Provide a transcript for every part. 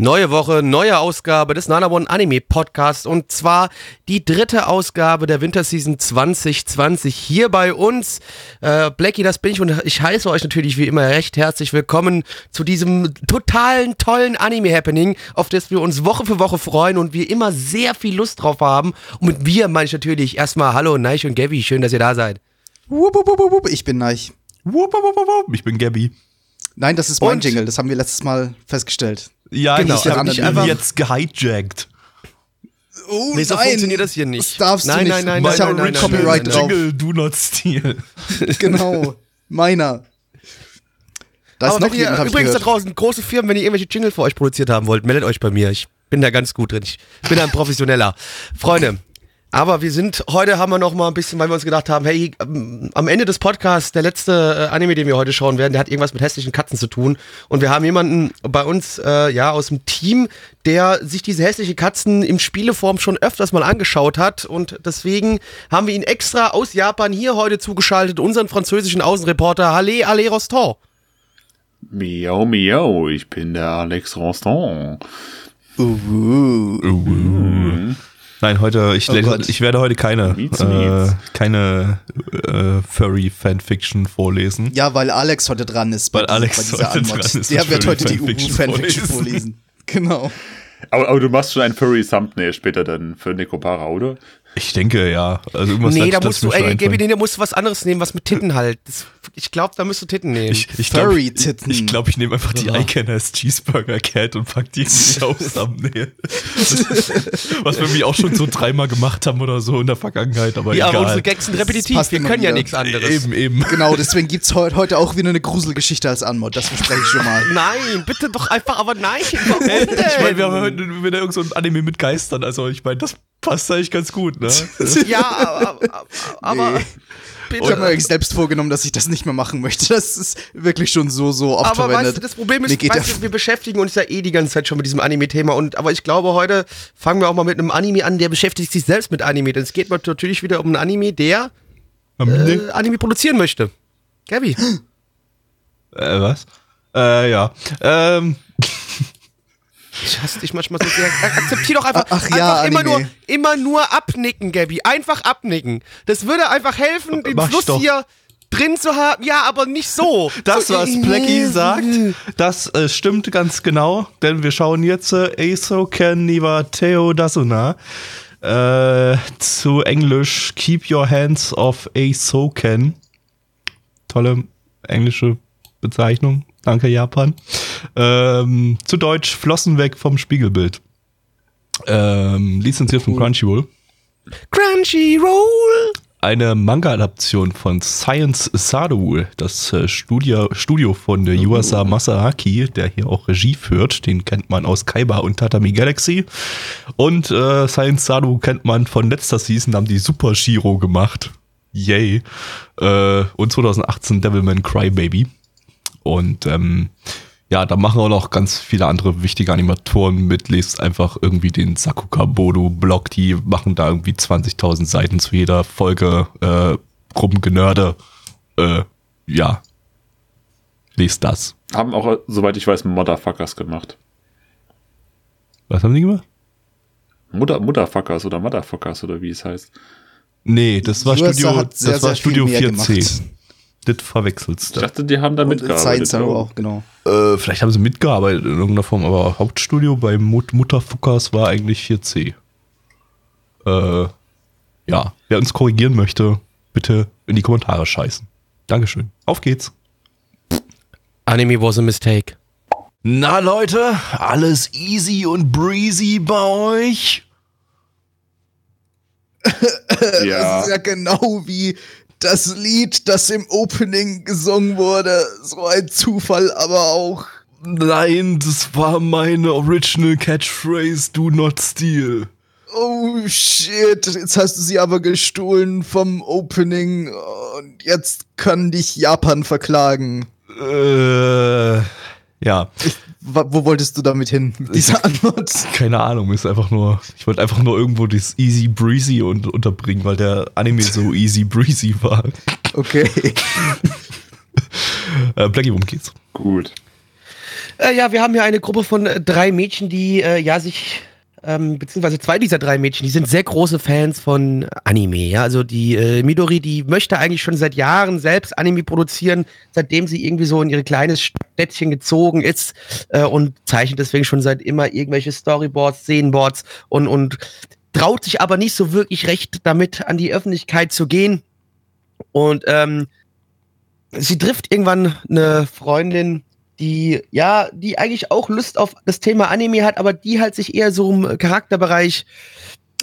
Neue Woche, neue Ausgabe des Nana One Anime Podcast und zwar die dritte Ausgabe der Winterseason 2020 hier bei uns. Äh, Blackie, das bin ich und ich heiße euch natürlich wie immer recht herzlich willkommen zu diesem totalen, tollen Anime-Happening, auf das wir uns Woche für Woche freuen und wir immer sehr viel Lust drauf haben. Und mit wir meine ich natürlich erstmal Hallo, Neich und Gabby, schön, dass ihr da seid. Wupp, wupp, wupp, wupp, Ich bin Neich. Wupp, wupp, wupp, wupp. Ich bin Gabby. Nein, das ist mein Und- Jingle. Das haben wir letztes Mal festgestellt. Ja, Genau, ich also habe nicht mich einfach- jetzt gehijackt. Oh Nee, so funktioniert das hier nicht. Das darfst Nein, du nicht. nein, nein, ich nein, habe nein, nein, Copyright nein, drauf. Jingle, do not steal. Genau. Meiner. Da ist Aber noch ihr, jemand, übrigens da draußen, große Firmen, wenn ihr irgendwelche Jingle für euch produziert haben wollt, meldet euch bei mir. Ich bin da ganz gut drin. Ich bin da ein Professioneller. Freunde, aber wir sind, heute haben wir noch mal ein bisschen, weil wir uns gedacht haben, hey, ähm, am Ende des Podcasts, der letzte äh, Anime, den wir heute schauen werden, der hat irgendwas mit hässlichen Katzen zu tun. Und wir haben jemanden bei uns, äh, ja, aus dem Team, der sich diese hässlichen Katzen im Spieleform schon öfters mal angeschaut hat. Und deswegen haben wir ihn extra aus Japan hier heute zugeschaltet, unseren französischen Außenreporter Halle Ale Roston. Miau, miau, ich bin der Alex Ronston. Nein, heute, ich, Oh ich werde heute keine, äh, keine äh, Furry-Fanfiction vorlesen. Ja, weil Alex heute dran ist. bei Weil dieser- Alex bei dieser heute Anmod. dran ist Der wird heute die Fanfiction Ubu-Fanfiction vorlesen. vorlesen. Genau. Aber, aber du machst schon ein Furry-Thumbnail später dann für Nekopara, oder? Ich denke, ja. Also irgendwas Nee, da musst du, ey, Gaby, einfallen. nee, da musst du was anderes nehmen, was mit Titten halt. Das, ich glaube, da musst du Titten nehmen. Ich, ich glaube, ich, ich, glaub, ich nehme einfach die Icanners Cheeseburger Cat und pack die nicht aufs Thumbnail. Was wir irgendwie auch schon so dreimal gemacht haben oder so in der Vergangenheit, aber ja, aber egal. unsere Gags sind repetitiv. Wir können ja nichts anderes. Eben, eben. Genau, deswegen gibt's heute, heute auch wieder eine Gruselgeschichte als Anmod. Das verspreche ich schon mal. Nein, bitte doch einfach, aber nein. Denn? ich meine, wir haben heute wieder irgend so ein Anime mit Geistern. Also, ich meine, das passt eigentlich ganz gut, ne? ja, aber, aber Nee. Bitte. Ich habe mir eigentlich selbst vorgenommen, dass ich das nicht mehr machen möchte. Das ist wirklich schon so, so oft aber verwendet. weißt du, das Problem ist, geht weißt du, wir beschäftigen uns ja eh die ganze Zeit schon mit diesem Anime-Thema. und Aber ich glaube, heute fangen wir auch mal mit einem Anime an, der beschäftigt sich selbst mit Anime. Denn es geht natürlich wieder um einen Anime, der äh, Anime produzieren möchte. Gabi. Äh, was? Äh, ja. Ähm, Ich hasse dich manchmal so sehr. Ak- Akzeptier doch einfach, Ach ja, einfach immer, nur, immer nur abnicken, Gabby. Einfach abnicken. Das würde einfach helfen, den Mach Fluss doch. hier drin zu haben. Ja, aber nicht so. das, so, was Blackie sagt, das äh, stimmt ganz genau, denn wir schauen jetzt äh, Eisoken Niwa Teo Dasuna. Äh, zu Englisch Keep Your Hands Off Eisoken. Tolle englische Bezeichnung. Danke, Japan. Ähm, zu Deutsch Flossen weg vom Spiegelbild. Ähm, lizenziert von Crunchyroll. Crunchyroll. eine Manga-Adaption von Science Sadu, das äh, Studio, Studio von der Yuasa Masaaki, der hier auch Regie führt. Den kennt man aus Kaiba und Tatami Galaxy. Und äh, Science Sadu kennt man von letzter Season, haben die Super Shiro gemacht. Yay. Äh, und 2018 Devilman Crybaby. Und ähm, ja, da machen auch noch ganz viele andere wichtige Animatoren mit. Lest einfach irgendwie den Sakuka Bodo Blog. Die machen da irgendwie 20.000 Seiten zu jeder Folge. Äh, Gruppengenörde. Äh, ja. Lest das. Haben auch, soweit ich weiß, Motherfuckers gemacht. Was haben die gemacht? Mutter, Mutterfuckers oder Motherfuckers oder wie es heißt. Nee, das war USA Studio, hat sehr, das war sehr Studio mehr 4C. gemacht. Das verwechselst Ich du. dachte, die haben da Und mitgearbeitet. Science Arrow auch, genau. Äh, vielleicht haben sie mitgearbeitet in irgendeiner Form, aber Hauptstudio bei Mut Mutterfuckers war eigentlich 4C. Äh, ja, wer uns korrigieren möchte, bitte in die Kommentare scheißen. Dankeschön. Auf geht's. Anime was a mistake. Na Leute, alles easy und breezy bei euch? Das Ja. ist ja genau wie das Lied, das im Opening gesungen wurde. So ein Zufall, aber auch Nein, das war meine Original Catchphrase, do not steal. Oh shit, jetzt hast du sie aber gestohlen vom Opening und jetzt kann dich Japan verklagen. Äh, ja, Wa- Wo wolltest du damit hin mit dieser Antwort? keine Ahnung, ist einfach nur, ich wollte einfach nur irgendwo das Easy Breezy un unterbringen, weil der Anime so easy breezy war. Okay. Äh, Blackie, worum geht's? Gut. Äh, ja, wir haben hier eine Gruppe von äh, drei Mädchen, die äh, ja sich, ähm, beziehungsweise zwei dieser drei Mädchen, die sind sehr große Fans von Anime. Ja, also die äh, Midori, die möchte eigentlich schon seit Jahren selbst Anime produzieren, seitdem sie irgendwie so in ihr kleines Städtchen gezogen ist äh, und zeichnet deswegen schon seit immer irgendwelche Storyboards, Szenenboards und und traut sich aber nicht so wirklich recht damit an die Öffentlichkeit zu gehen und ähm, sie trifft irgendwann eine Freundin, die, ja, die eigentlich auch Lust auf das Thema Anime hat, aber die halt sich eher so im Charakterbereich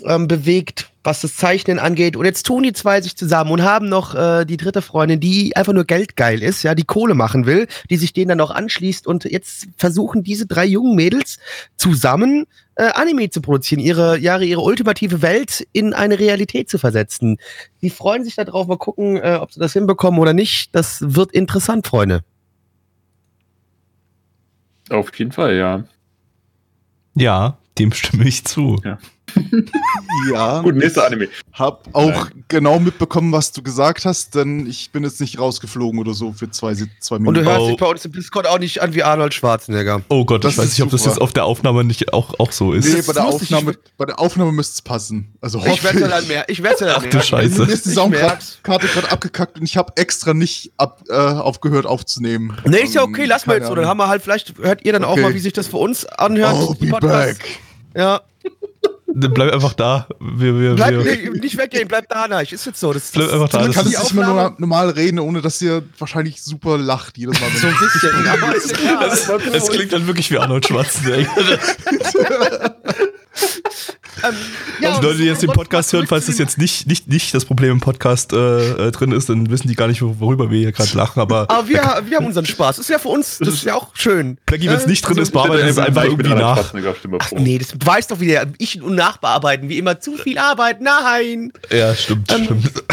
ähm, bewegt, was das Zeichnen angeht. Und jetzt tun die zwei sich zusammen und haben noch äh, die dritte Freundin, die einfach nur geldgeil ist, ja, die Kohle machen will, die sich denen dann auch anschließt. Und jetzt versuchen diese drei jungen Mädels zusammen äh, Anime zu produzieren, ihre Jahre, ihre ultimative Welt in eine Realität zu versetzen. Die freuen sich darauf, mal gucken, äh, ob sie das hinbekommen oder nicht. Das wird interessant, Freunde. Auf jeden Fall, ja. Ja, dem stimme ich zu. Ja, Gut, nächster Anime. hab auch genau mitbekommen, was du gesagt hast, denn ich bin jetzt nicht rausgeflogen oder so für zwei, zwei Und Minuten. du hörst Oh. dich bei uns im Discord auch nicht an wie Arnold Schwarzenegger. Oh Gott, Das ich weiß nicht, ob das super. jetzt auf der Aufnahme nicht auch, auch so ist. nee, ist bei der, ich Aufnahme, bei der Aufnahme müsste es passen. Also Ich werde ja dann mehr. Ich werde ja dann Ach mehr. du Scheiße. Mir ist die Ich Soundkarte gerade abgekackt und ich habe extra nicht ab, äh, aufgehört aufzunehmen. Nee, ist ja Ähm, okay, lass mal jetzt so. Dann haben wir halt, vielleicht hört ihr dann auch Okay. mal, wie sich das für uns anhört. I'll be back. Ja. Dann Bleib einfach da. Wir, wir, Bleib wir, nicht weggehen, bleib da, Neich. Ist jetzt so. Das, Bleib einfach da, Du das kannst die nicht mal normal, reden, ohne dass ihr wahrscheinlich super lacht jedes Mal. so ein bisschen. aber ist ja klar. es, es klingt dann wirklich wie Arnold Schwarzenegger. Ähm, ja, Die Leute, die jetzt den Podcast hören, falls das jetzt nicht, nicht, nicht das Problem im Podcast äh, äh, drin ist, dann wissen die gar nicht, wor- worüber wir hier gerade lachen. Aber Aber wir, wir haben unseren Spaß. Das ist ja für uns, das ist ja auch schön. Blackie, wenn es Äh, nicht drin also- ist, bearbeiten wir es einfach irgendwie nach. Ach nee, das weiß doch wieder. Ich und Nachbearbeiten, wie immer. Zu viel Arbeit, nein. Ja, stimmt, Ähm, stimmt.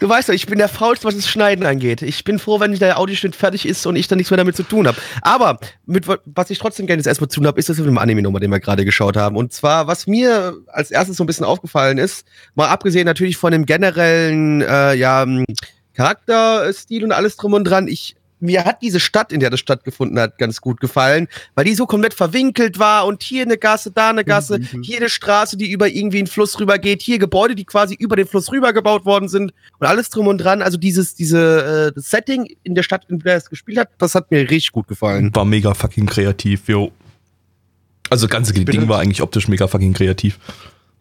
Du weißt doch, ich bin der Faulste, was das Schneiden angeht. Ich bin froh, wenn der Audioschnitt fertig ist und ich dann nichts mehr damit zu tun habe. Aber mit, wa- was ich trotzdem gerne jetzt erstmal zu tun habe, ist das mit dem Anime-Nummer, den wir gerade geschaut haben. Und zwar, was mir als erstes so ein bisschen aufgefallen ist, mal abgesehen natürlich von dem generellen äh, ja, Charakterstil und alles drum und dran, ich mir hat diese Stadt, in der das stattgefunden hat, ganz gut gefallen, weil die so komplett verwinkelt war und hier eine Gasse, da eine Gasse, hier eine Straße, die über irgendwie einen Fluss rüber geht, hier Gebäude, die quasi über den Fluss rüber gebaut worden sind und alles drum und dran. Also dieses, diese äh, das Setting in der Stadt, in der es gespielt hat, das hat mir richtig gut gefallen. War mega fucking kreativ, jo. Also das ganze Ding halt- war eigentlich optisch mega fucking kreativ.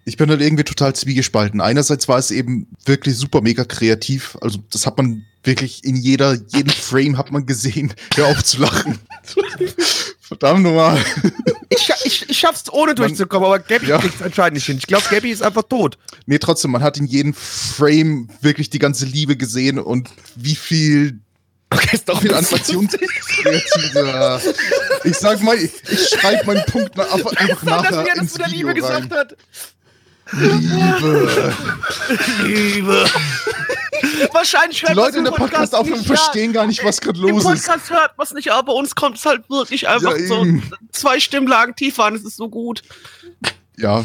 Ich bin halt irgendwie total zwiegespalten. Einerseits war es eben wirklich super mega kreativ. Also das hat man wirklich in jeder, jeden Frame hat man gesehen. Hör auf zu lachen. Verdammt nochmal. Ich, ich, ich schaff's ohne durchzukommen, aber Gabby Ja. kriegt's anscheinend nicht hin. Ich glaube, Gabby ist einfach tot. Nee, trotzdem, man hat in jedem Frame wirklich die ganze Liebe gesehen und wie viel, Okay, ist doch viel Animationskreative. Ich sag mal, ich, schreibe meinen Punkt einfach, einfach dass nachher mir das ins mit der Video Liebe rein. gesagt hat. Liebe. Liebe. Wahrscheinlich hört Die Leute in der im Podcast-Aufnahme nicht, ja. verstehen gar nicht, was gerade Im los ist. Podcast hört man es nicht, aber bei uns kommt es halt wirklich einfach Ja, so zwei Stimmlagen tiefer an. Es ist so gut. Ja,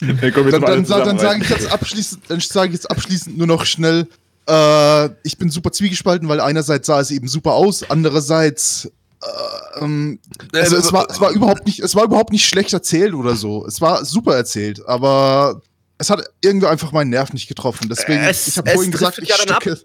Hey, komm, dann, dann, dann sage ich jetzt abschließend, dann sage ich jetzt abschließend nur noch schnell, äh, ich bin super zwiegespalten, weil einerseits sah es eben super aus, andererseits äh, ähm, also es war, es war überhaupt nicht, es war überhaupt nicht schlecht erzählt oder so. Es war super erzählt, aber es hat irgendwie einfach meinen Nerv nicht getroffen. Deswegen, Es- ich habe vorhin gesagt, ich ja stecke.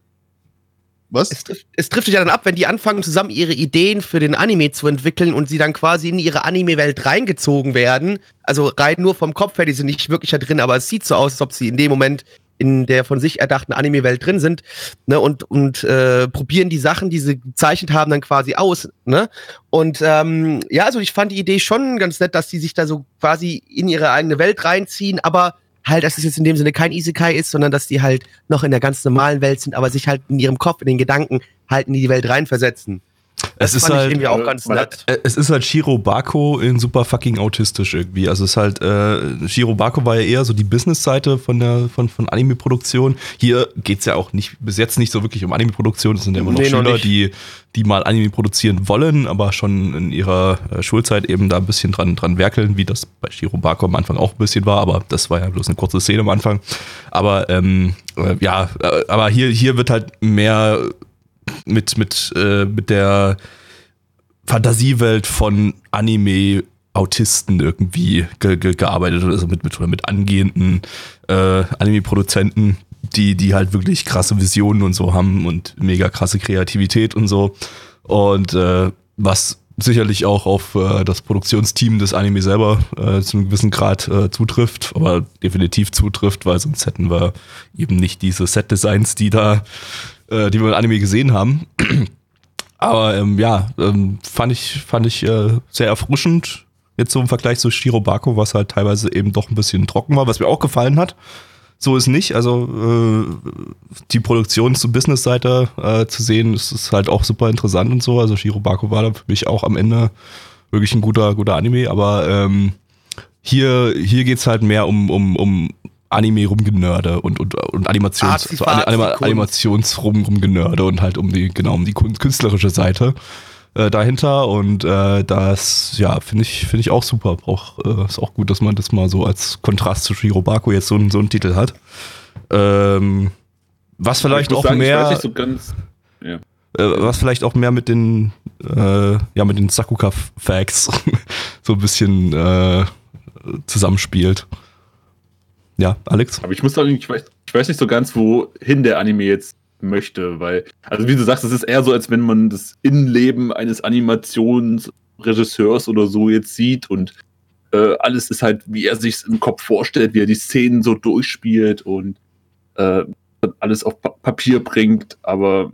Was? Es trifft, es trifft sich ja dann ab, wenn die anfangen, zusammen ihre Ideen für den Anime zu entwickeln und sie dann quasi in ihre Anime-Welt reingezogen werden. Also rein nur vom Kopf her, die sind nicht wirklich da drin, aber es sieht so aus, als ob sie in dem Moment in der von sich erdachten Anime-Welt drin sind ne, und, und äh, probieren die Sachen, die sie gezeichnet haben, dann quasi aus. Ne? Und ähm, ja, also ich fand die Idee schon ganz nett, dass die sich da so quasi in ihre eigene Welt reinziehen, aber halt, dass es jetzt in dem Sinne kein Isekai ist, sondern dass die halt noch in der ganz normalen Welt sind, aber sich halt in ihrem Kopf, in den Gedanken halt in die Welt reinversetzen. Es ist fand halt, ich irgendwie auch äh, ganz nett. Äh, Es ist halt Shiro Bako in super fucking autistisch irgendwie. Also es ist halt, äh, Shiro Bako war ja eher so die Business-Seite von der von, von Anime-Produktion. Hier geht's ja auch nicht, bis jetzt nicht so wirklich um Anime-Produktion. Es sind ja immer noch Nee, noch Schüler, nicht. die, die mal Anime produzieren wollen, aber schon in ihrer äh, Schulzeit eben da ein bisschen dran, dran werkeln, wie das bei Shiro Bako am Anfang auch ein bisschen war, aber das war ja bloß eine kurze Szene am Anfang. Aber ähm, äh, ja, äh, aber hier, hier wird halt mehr mit, mit, äh, mit der Fantasiewelt von Anime-Autisten irgendwie ge ge gearbeitet, also mit, mit, oder mit angehenden äh, Anime-Produzenten, die, die halt wirklich krasse Visionen und so haben und mega krasse Kreativität und so. Und äh, was sicherlich auch auf äh, das Produktionsteam des Anime selber äh, zu einem gewissen Grad äh, zutrifft, aber definitiv zutrifft, weil sonst hätten wir eben nicht diese Set-Designs, die da, äh, die wir in Anime gesehen haben. Aber ähm, ja, ähm, fand ich, fand ich äh, sehr erfrischend. Jetzt so im Vergleich zu Shirobako, was halt teilweise eben doch ein bisschen trocken war, was mir auch gefallen hat. So ist nicht. Also äh, die Produktion zur Business-Seite äh, zu sehen, ist, ist halt auch super interessant und so. Also Shirobako war da für mich auch am Ende wirklich ein guter, guter Anime. Aber ähm, hier, hier geht's halt mehr um, um, um Anime rumgenörde und, und, und Animations, so Ani- Anima. Animations rum, rumgenörde und halt um die, genau, um die künstlerische Seite äh, dahinter. Und äh, das, ja, finde ich, finde ich auch super. Brauch, äh, ist auch gut, dass man das mal so als Kontrast zu Shirobako jetzt so, einen- so einen Titel hat. Ähm, was vielleicht auch sagen, Ich weiß mehr, nicht so ganz. Ja. äh, was vielleicht auch mehr mit den, äh, ja, mit den Sakuka-Facts so ein bisschen äh, zusammenspielt. Ja, Alex? Aber ich muss sagen, ich weiß, ich weiß nicht so ganz, wohin der Anime jetzt möchte, weil, also wie du sagst, es ist eher so, als wenn man das Innenleben eines Animationsregisseurs oder so jetzt sieht und äh, alles ist halt, wie er sich im Kopf vorstellt, wie er die Szenen so durchspielt und äh, alles auf pa Papier bringt, aber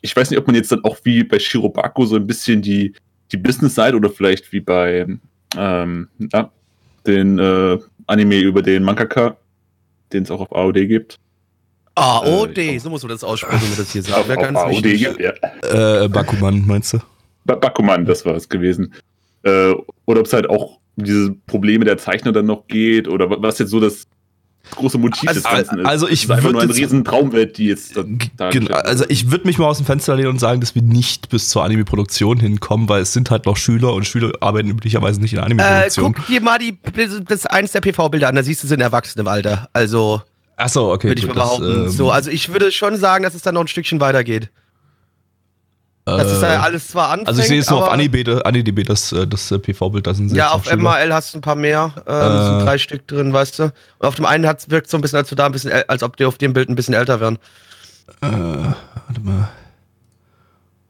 ich weiß nicht, ob man jetzt dann auch wie bei Shirobako so ein bisschen die, die Business-Seite oder vielleicht wie bei ähm, na, den äh, Anime über den Mangaka, den es auch auf AOD gibt. AOD, Äh, so muss man das aussprechen, wenn man das hier sagt. Auf, auf ganz AOD wichtig. gibt, ja. Äh, Bakuman, meinst du? Ba- Bakuman, das war es gewesen. Äh, oder ob es halt auch um diese Probleme der Zeichner dann noch geht oder wa- was jetzt so das große Motiv Also- des Ganzen ist. also ich es ist einfach würd nur eine riesen Traumwelt, die jetzt da, Genau, also ich würde mich mal aus dem Fenster lehnen und sagen, dass wir nicht bis zur Anime-Produktion hinkommen, weil es sind halt noch Schüler und Schüler arbeiten üblicherweise nicht in der Äh, Anime-Produktion. guck dir mal die, das eins der PV-Bilder an, da siehst du, sie sind erwachsen im Alter. Also, Achso, okay. würde ich gut, mal behaupten. ähm, so, also ich würde schon sagen, dass es dann noch ein Stückchen weitergeht. Das ist ja alles zwar anfängt, also ich sehe es nur auf AniDB, AniDB das, äh, das äh, PV-Bild, da sind Ja, sechs auf. MAL hast du ein paar mehr. Ähm, Äh. sind drei Stück drin, weißt du. Und auf dem einen hat's, wirkt so ein bisschen, als, du da ein bisschen, als ob die auf dem Bild ein bisschen älter wären. Äh, warte mal.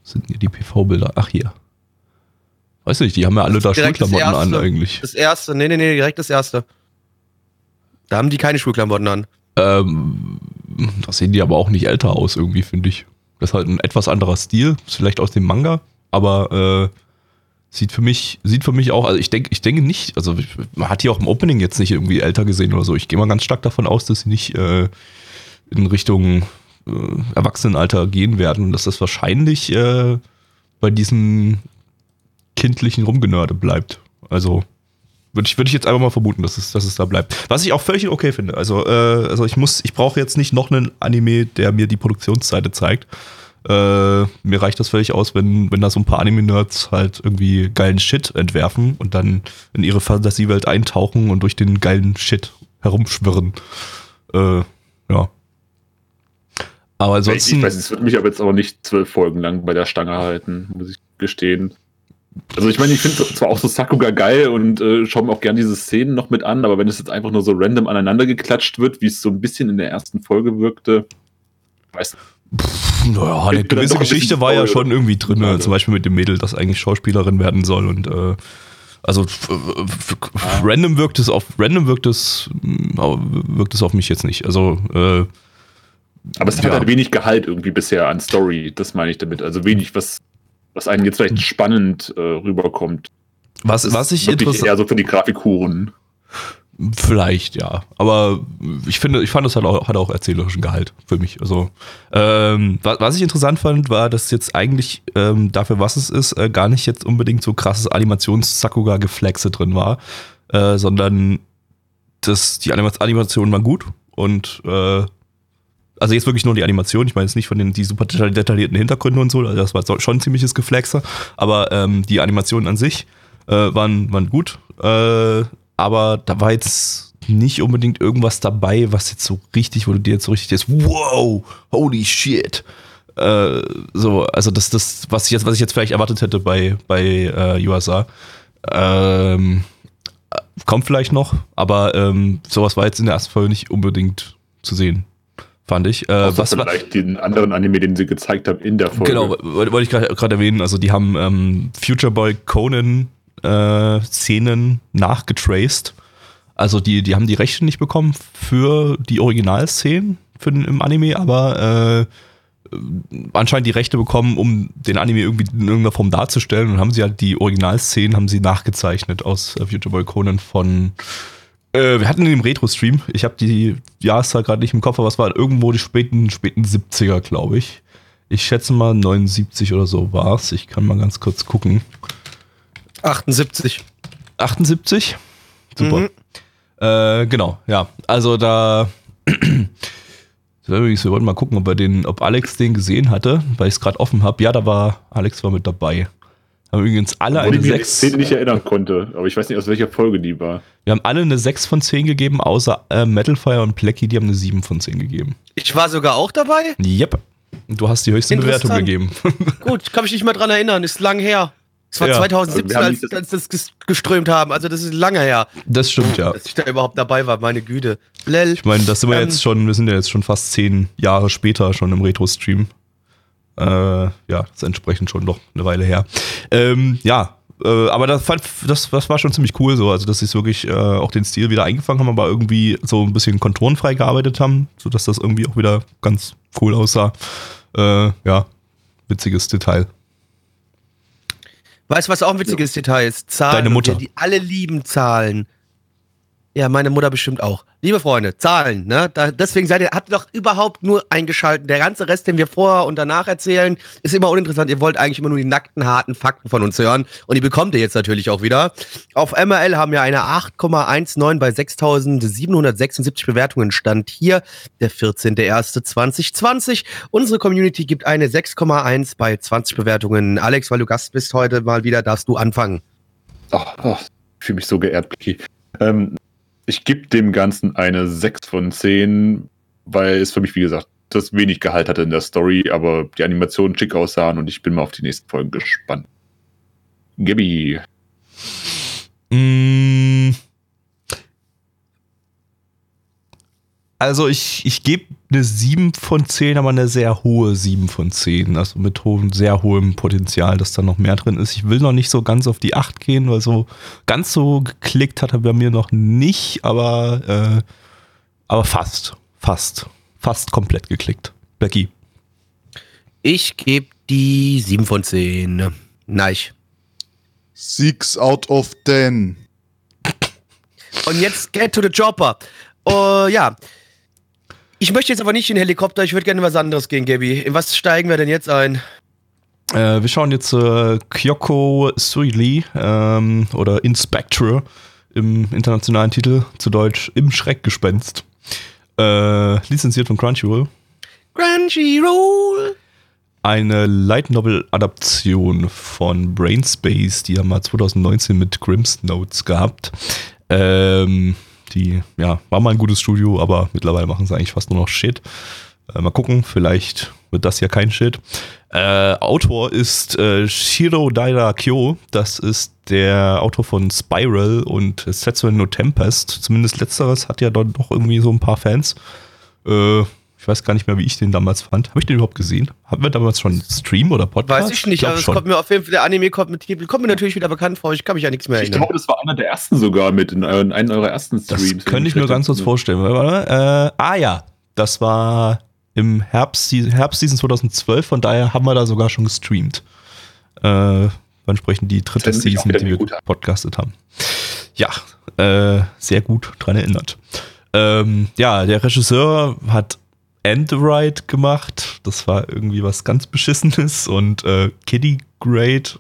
Sind hier die PV-Bilder? Ach, hier. Weiß nicht, die haben ja alle da Schulklamotten an eigentlich. Das erste, nee, nee, nee, direkt das erste. Da haben die keine Schulklamotten an. Ähm, da sehen die aber auch nicht älter aus irgendwie, finde ich. Das ist halt ein etwas anderer Stil, ist vielleicht aus dem Manga, aber äh, sieht für mich, sieht für mich auch, also ich denke, ich denke nicht, also man hat die auch im Opening jetzt nicht irgendwie älter gesehen oder so. Ich gehe mal ganz stark davon aus, dass sie nicht äh, in Richtung äh, Erwachsenenalter gehen werden und dass das wahrscheinlich äh, bei diesem kindlichen Rumgenörde bleibt. Also würde ich, würde ich jetzt einfach mal vermuten, dass es, dass es da bleibt. Was ich auch völlig okay finde. Also, äh, also ich muss, ich brauche jetzt nicht noch einen Anime, der mir die Produktionsseite zeigt. Äh, mir reicht das völlig aus, wenn, wenn da so ein paar Anime-Nerds halt irgendwie geilen Shit entwerfen und dann in ihre Fantasiewelt eintauchen und durch den geilen Shit herumschwirren. Äh, ja. Aber ansonsten. ich weiß, es wird mich aber jetzt auch nicht zwölf Folgen lang bei der Stange halten, muss ich gestehen. Also ich meine, ich finde zwar auch so Sakuga geil und äh, schaue mir auch gern diese Szenen noch mit an, aber wenn es jetzt einfach nur so random aneinander geklatscht wird, wie es so ein bisschen in der ersten Folge wirkte, weiß Naja, eine gewisse doch ein Geschichte war ja schon irgendwie drin. Ja, Zum Beispiel mit dem Mädel, das eigentlich Schauspielerin werden soll und äh, also f- random wirkt es auf random wirkt es aber wirkt es auf mich jetzt nicht. Also äh, Aber es hat Ja. halt wenig Gehalt irgendwie bisher an Story, das meine ich damit. Also wenig, was, was einem jetzt vielleicht spannend äh, rüberkommt. was Das was ich interessant eher so für die Grafikhuren. Vielleicht, ja. Aber ich finde, ich fand, es hat auch, hat auch erzählerischen Gehalt für mich. Also, ähm, was, was ich interessant fand, war, dass jetzt eigentlich ähm, dafür, was es ist, äh, gar nicht jetzt unbedingt so krasses Animations-Sakuga-Geflexe drin war, äh, sondern dass die Anima Animationen waren gut und äh, also jetzt wirklich nur die Animation, ich meine jetzt nicht von den die super detaillierten Hintergründen und so, also das war schon ein ziemliches Geflexe, aber ähm, die Animationen an sich äh, waren, waren gut. Äh, aber da war jetzt nicht unbedingt irgendwas dabei, was jetzt so richtig, wo du dir jetzt so richtig denkst, wow, holy shit. Äh, so, also das, das, was ich jetzt, was ich jetzt vielleicht erwartet hätte bei, bei äh, USA. Ähm, kommt vielleicht noch, aber ähm, sowas war jetzt in der ersten Folge nicht unbedingt zu sehen, fand ich. Äh, was vielleicht den anderen Anime, den sie gezeigt haben in der Folge. Genau, wollte ich gerade erwähnen. Also die haben ähm, Future Boy Conan äh, Szenen nachgetraced. Also die, die haben die Rechte nicht bekommen für die Originalszenen für den, im Anime, aber äh, anscheinend die Rechte bekommen, um den Anime irgendwie in irgendeiner Form darzustellen und haben sie halt die Originalszenen haben sie nachgezeichnet aus äh, Future Boy Conan von äh, wir hatten in dem Retro-Stream, ich habe die Jahreszahl gerade nicht im Kopf, aber es war irgendwo die späten, späten 70er, glaube ich. Ich schätze mal 79 oder so war es. Ich kann mal ganz kurz gucken. 78. 78? Super. Mhm. Äh, genau, ja. Also da. wir wollten mal gucken, ob, er den, ob Alex den gesehen hatte, weil ich es gerade offen habe. Ja, da war Alex war mit dabei. Haben übrigens alle Obwohl eine ich 6. Ich nicht erinnern konnte, aber ich weiß nicht, aus welcher Folge die war. Wir haben alle eine 6 von 10 gegeben, außer äh, Metalfire und Plecky, die haben eine 7 von 10 gegeben. Ich war sogar auch dabei? Yep. Du hast die höchste Bewertung gegeben. Gut, kann mich nicht mehr dran erinnern, ist lang her. Es war ja. 2017, als, als das geströmt haben. Also das ist lange her. Das stimmt, ja. Dass ich da überhaupt dabei war, meine Güte. Lel. Ich meine, das sind wir ähm, jetzt schon, wir sind ja jetzt schon fast zehn Jahre später schon im Retro-Stream. Äh, ja, das ist entsprechend schon doch eine Weile her. Ähm, ja, äh, aber das, fand, das, das war schon ziemlich cool so, also dass sie es wirklich äh, auch den Stil wieder eingefangen haben, aber irgendwie so ein bisschen konturenfrei gearbeitet haben, sodass das irgendwie auch wieder ganz cool aussah. Äh, ja, witziges Detail. Weißt du, was auch ein witziges ja. Detail ist? Zahlen. Deine Mutter. Die alle lieben Zahlen. Ja, meine Mutter bestimmt auch. Liebe Freunde, Zahlen, ne? Da, deswegen seid ihr, habt ihr doch überhaupt nur eingeschaltet. Der ganze Rest, den wir vorher und danach erzählen, ist immer uninteressant. Ihr wollt eigentlich immer nur die nackten, harten Fakten von uns hören. Und die bekommt ihr jetzt natürlich auch wieder. Auf MRL haben wir eine 8,19 bei 6.776 Bewertungen. Stand hier der 14.01.2020. Unsere Community gibt eine 6,1 bei 20 Bewertungen. Alex, weil du Gast bist heute mal wieder, darfst du anfangen. Oh, oh, ich fühle mich so geehrt, Vicky. Ähm, ich gebe dem Ganzen eine 6 von 10, weil es für mich, wie gesagt, das wenig Gehalt hatte in der Story, aber die Animationen schick aussahen und ich bin mal auf die nächsten Folgen gespannt. Gabby. Mm. Also ich, ich gebe eine 7 von 10, aber eine sehr hohe 7 von 10. Also mit hohem, sehr hohem Potenzial, dass da noch mehr drin ist. Ich will noch nicht so ganz auf die 8 gehen, weil so ganz so geklickt hat er bei mir noch nicht, aber, äh, aber fast. Fast. Fast komplett geklickt. Becky. Ich gebe die 7 von 10. Nein. 6 out of 10. Und jetzt get to the chopper. Uh, ja, ich möchte jetzt aber nicht in den Helikopter, ich würde gerne was anderes gehen, Gabi. In was steigen wir denn jetzt ein? Äh, wir schauen jetzt äh, Kyoko Suili ähm, oder Inspector im internationalen Titel, zu Deutsch Im Schreckgespenst. Äh, lizenziert von Crunchyroll. Crunchyroll! Eine Light Novel Adaption von Brainspace, die haben mal 2019 mit Grimm's Notes gehabt. Ähm, die, ja, war mal ein gutes Studio, aber mittlerweile machen sie eigentlich fast nur noch Shit. Äh, mal gucken, vielleicht wird das ja kein Shit. Äh, Autor ist äh, Shiro Daira Kyo. Das ist der Autor von Spiral und Setsuno no Tempest. Zumindest letzteres hat ja dort doch irgendwie so ein paar Fans. Äh, weiß gar nicht mehr, wie ich den damals fand. Habe ich den überhaupt gesehen? Haben wir damals schon Stream oder Podcast? Weiß ich nicht, ich aber es kommt mir auf jeden Fall, der Anime kommt mit kommt mir natürlich wieder bekannt vor, ich kann mich ja nichts mehr erinnern. Ich glaube, das war einer der ersten sogar mit in, in einem eurer ersten Streams. Das könnte ich mir ganz kurz vorstellen. Äh, ah ja, das war im Herbst, Herbstseason 2012, von daher haben wir da sogar schon gestreamt. Äh, entsprechend die dritte Season, die wir podcastet haben. Ja, äh, sehr gut dran erinnert. Ähm, ja, der Regisseur hat Android gemacht. Das war irgendwie was ganz Beschissenes. Und äh, Kitty Great,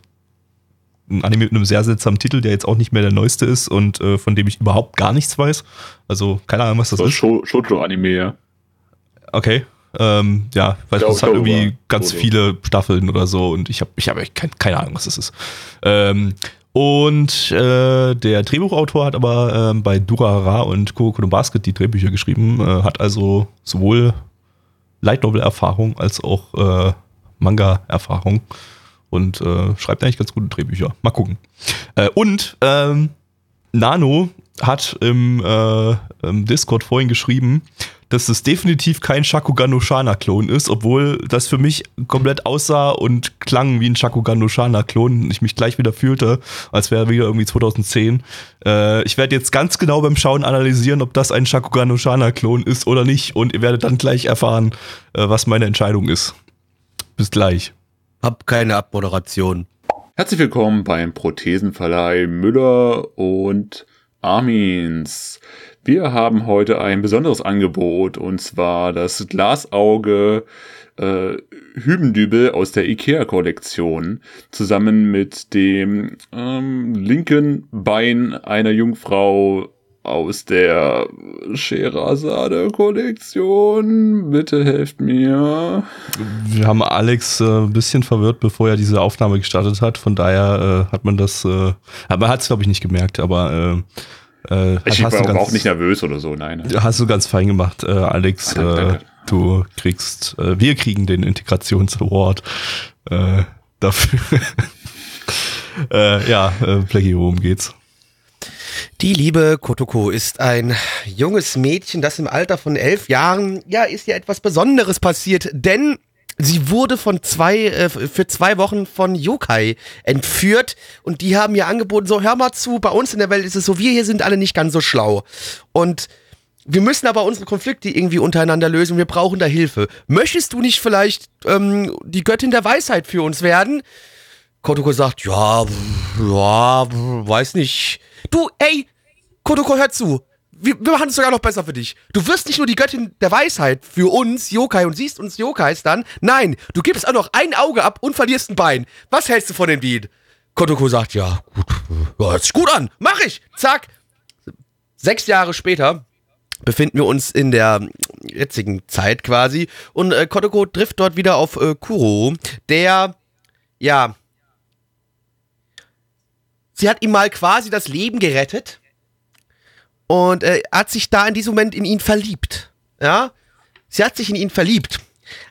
ein Anime mit einem sehr seltsamen Titel, der jetzt auch nicht mehr der neueste ist und äh, von dem ich überhaupt gar nichts weiß. Also keine Ahnung, was das So ist. Sho- Shoujo-Anime, ja. Okay. Ähm, ja, weil es hat irgendwie ganz Oktober. viele Staffeln oder so und ich habe ich hab echt kein, keine Ahnung, was das ist. Ähm, und äh, der Drehbuchautor hat aber ähm, bei Durara und Kuroko no Basket die Drehbücher geschrieben, äh, hat also sowohl Light Novel Erfahrung als auch äh, Manga Erfahrung und äh, schreibt eigentlich ganz gute Drehbücher. Mal gucken. Äh, und ähm, Nano hat im, äh, im Discord vorhin geschrieben, dass es definitiv kein Shakugan no Shana-Klon ist, obwohl das für mich komplett aussah und klang wie ein Shakugan no Shana-Klon und ich mich gleich wieder fühlte, als wäre wieder irgendwie 2010. Äh, ich werde jetzt ganz genau beim Schauen analysieren, ob das ein Shakugan no Shana-Klon ist oder nicht und ihr werdet dann gleich erfahren, äh, was meine Entscheidung ist. Bis gleich. Hab keine Abmoderation. Herzlich willkommen beim Prothesenverleih Müller und Armins. Wir haben heute ein besonderes Angebot und zwar das Glasauge äh, Hübendübel aus der IKEA-Kollektion zusammen mit dem ähm, linken Bein einer Jungfrau aus der Scheherazade-Kollektion. Bitte helft mir. Wir haben Alex äh, ein bisschen verwirrt, bevor er diese Aufnahme gestartet hat. Von daher äh, hat man das, äh, aber hat es glaube ich nicht gemerkt. Aber äh, äh, Ich hast, war du aber auch ganz, nicht nervös oder so, nein. hast du ganz fein gemacht, äh, Alex. Ah, danke, äh, danke. du kriegst, äh, wir kriegen den Integrations-Award äh, dafür. äh, ja, äh, Blackie, worum geht's? Die liebe Kotoko ist ein junges Mädchen, das im Alter von elf Jahren, ja, ist ja etwas Besonderes passiert, denn sie wurde von zwei, äh, für zwei Wochen von Yokai entführt und die haben ihr angeboten, so hör mal zu, bei uns in der Welt ist es so, wir hier sind alle nicht ganz so schlau und wir müssen aber unsere Konflikte irgendwie untereinander lösen, wir brauchen da Hilfe. Möchtest du nicht vielleicht ähm, die Göttin der Weisheit für uns werden? Kotoko sagt, ja, ja, weiß nicht. Du, ey, Kotoko, hör zu. Wir, wir machen es sogar noch besser für dich. Du wirst nicht nur die Göttin der Weisheit für uns, Yokai, und siehst uns Yokais dann. Nein, du gibst auch noch ein Auge ab und verlierst ein Bein. Was hältst du von dem Deal? Kotoko sagt, ja, gut, ja, hört sich gut an. Mach ich. Zack. Sechs Jahre später befinden wir uns in der jetzigen Zeit quasi. Und äh, Kotoko trifft dort wieder auf äh, Kuro, der, ja, sie hat ihm mal quasi das Leben gerettet und äh, hat sich da in diesem Moment in ihn verliebt. Ja, sie hat sich in ihn verliebt.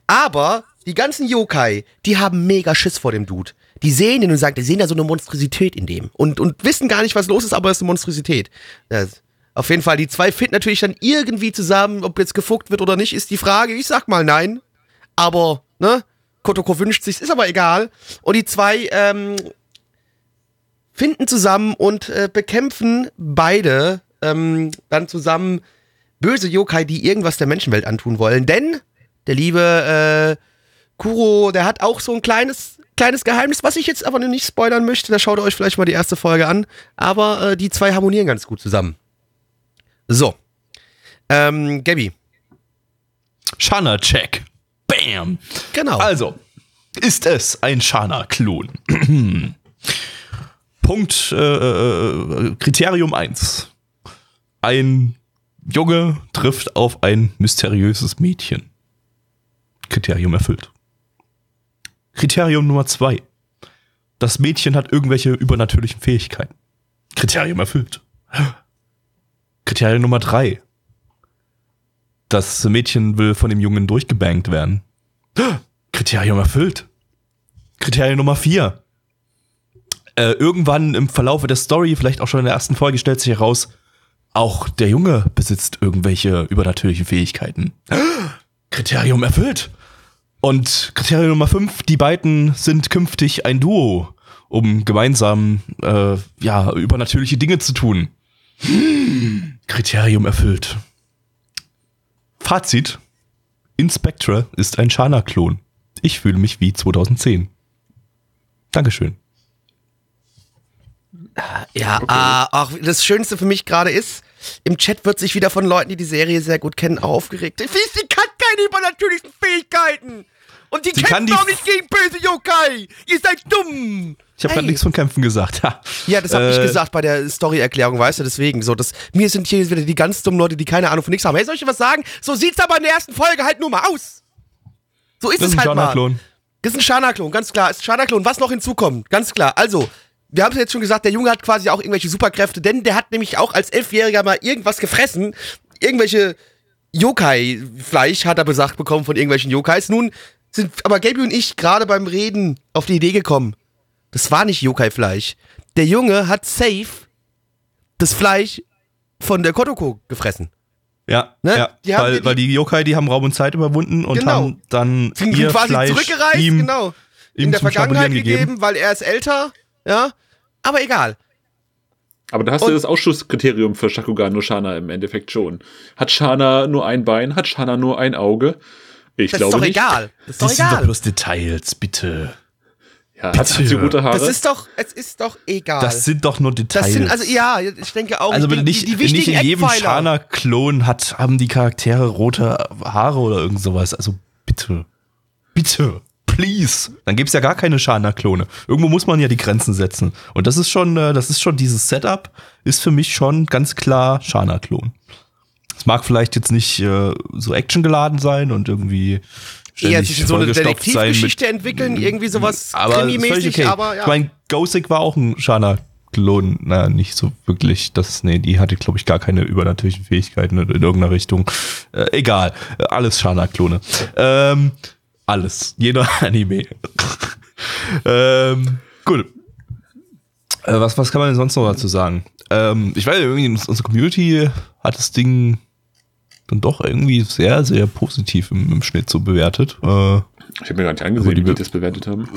Aber die ganzen Yokai, die haben mega Schiss vor dem Dude. Die sehen ihn und sagen, die sehen da so eine Monstrosität in dem und, und wissen gar nicht, was los ist, aber es ist eine Monstrosität. Das, auf jeden Fall, die zwei finden natürlich dann irgendwie zusammen, ob jetzt gefuckt wird oder nicht, ist die Frage. Ich sag mal nein. Aber, ne? Kotoko wünscht sich's, ist aber egal. Und die zwei, ähm, finden zusammen und äh, bekämpfen beide ähm, dann zusammen böse Yokai, die irgendwas der Menschenwelt antun wollen. Denn der liebe äh, Kuro, der hat auch so ein kleines, kleines Geheimnis, was ich jetzt aber noch nicht spoilern möchte. Da schaut ihr euch vielleicht mal die erste Folge an. Aber äh, die zwei harmonieren ganz gut zusammen. So. Ähm, Gabby. Shana-Check. Bam. Genau. Also, ist es ein Shana-Klon? Punkt, äh, äh, Kriterium 1. Ein Junge trifft auf ein mysteriöses Mädchen. Kriterium erfüllt. Kriterium Nummer 2. Das Mädchen hat irgendwelche übernatürlichen Fähigkeiten. Kriterium erfüllt. Kriterium Nummer 3. Das Mädchen will von dem Jungen durchgebankt werden. Kriterium erfüllt. Kriterium Nummer 4. Äh, irgendwann im Verlaufe der Story, vielleicht auch schon in der ersten Folge, stellt sich heraus, auch der Junge besitzt irgendwelche übernatürlichen Fähigkeiten. Kriterium erfüllt. Und Kriterium Nummer 5, die beiden sind künftig ein Duo, um gemeinsam äh, ja, übernatürliche Dinge zu tun. Kriterium erfüllt. Fazit. Inspectra ist ein Shana-Klon. Ich fühle mich wie 2010. Dankeschön. Ja, ah, auch das Schönste für mich gerade ist, im Chat wird sich wieder von Leuten, die die Serie sehr gut kennen, aufgeregt. Sie kann keine übernatürlichen Fähigkeiten. Und die Sie kann kämpfen die auch nicht gegen böse Yokai. Ihr seid dumm. Ich habe gerade nichts von Kämpfen gesagt. Ha. Ja, das habe Äh, ich gesagt bei der Story-Erklärung, weißt du, deswegen. So, das, mir sind hier wieder die ganz dummen Leute, die keine Ahnung von nichts haben. Hey, soll ich dir was sagen? So sieht's aber in der ersten Folge halt nur mal aus. So ist Das es ist ein halt mal. Das ist ein Shana-Klon, ganz klar. Ist ein Shana-Klon. Was noch hinzukommt, ganz klar. Also, wir haben es jetzt schon gesagt, der Junge hat quasi auch irgendwelche Superkräfte, denn der hat nämlich auch als Elfjähriger mal irgendwas gefressen. Irgendwelche Yokai-Fleisch hat er besagt bekommen von irgendwelchen Yokais. Nun sind aber Gaby und ich gerade beim Reden auf die Idee gekommen. Das war nicht Yokai-Fleisch. Der Junge hat safe das Fleisch von der Kotoko gefressen. Ja, Ne? ja. Die weil, die- weil die Yokai, die haben Raum und Zeit überwunden und Genau. haben dann Sind ihr quasi Fleisch zurückgereist, ihm, genau. ihm In der Vergangenheit gegeben, gegeben. weil er ist älter. Ja. Aber egal. Aber da hast Und- du das Ausschlusskriterium für Shakugan no Shana im Endeffekt schon. Hat Shana nur ein Bein? Hat Shana nur ein Auge? Ich Das ist glaube doch nicht. egal. Das ist doch Das sind doch bloß Details, bitte. Ja, hat, hat sie Bitte. rote Haare? Das ist doch, es ist doch egal. Das sind doch nur Details. Das sind, also ja, ich denke auch. Also die, bitte nicht, die, die nicht wichtigen in jedem. Shana-Klon hat, haben die Charaktere rote Haare oder irgend sowas. Also bitte. Bitte. Please. Dann gibt's ja gar keine Shana-Klone. Irgendwo muss man ja die Grenzen setzen. Und das ist schon, äh, das ist schon dieses Setup, ist für mich schon ganz klar Shana-Klon. Es mag vielleicht jetzt nicht äh, so actiongeladen sein und irgendwie Eher sich so eine Detektivgeschichte entwickeln, irgendwie sowas aber krimimäßig, okay. aber ja. Ich meine, Ghostic war auch ein Shana-Klon. Na, nicht so wirklich. Das, nee, die hatte, glaube ich, gar keine übernatürlichen Fähigkeiten in, in irgendeiner Richtung. Äh, egal. Alles Shana-Klone. Ähm, alles. Jeder Anime. ähm, gut. Äh, was, was kann man denn sonst noch dazu sagen? Ähm, ich weiß, irgendwie unsere Community hat das Ding dann doch irgendwie sehr, sehr positiv im, im Schnitt so bewertet. Äh, ich habe mir gar nicht angesehen, Aber die wie die Be- das bewertet haben.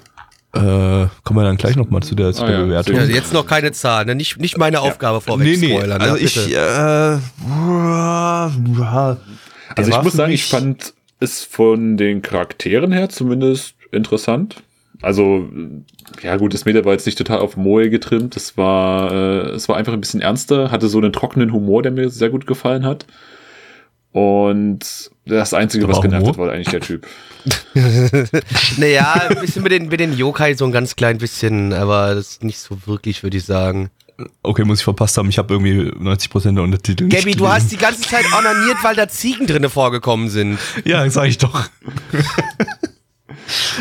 Äh, kommen wir dann gleich nochmal zu der, zu Ah, der ja, Bewertung. Ja, jetzt noch keine Zahl, ne? nicht, nicht meine Aufgabe vorweg nee, nee, spoilern. also ja, ich, äh, ja, Also ich muss sagen, ich fand es von den Charakteren her zumindest interessant. Also, ja gut, das Mädel war jetzt nicht total auf Moe getrimmt. Das war, äh, es war einfach ein bisschen ernster, hatte so einen trockenen Humor, der mir sehr gut gefallen hat. Und das Einzige, was genervt hat, war eigentlich der Typ. Naja, ein bisschen mit den, mit den Yokai so ein ganz klein bisschen, aber das ist nicht so wirklich, würde ich sagen. Okay, muss ich verpasst haben. Ich habe irgendwie 90% der Untertitel Gaby, du hast die ganze Zeit onaniert, weil da Ziegen drinne vorgekommen sind. Ja, sag ich doch.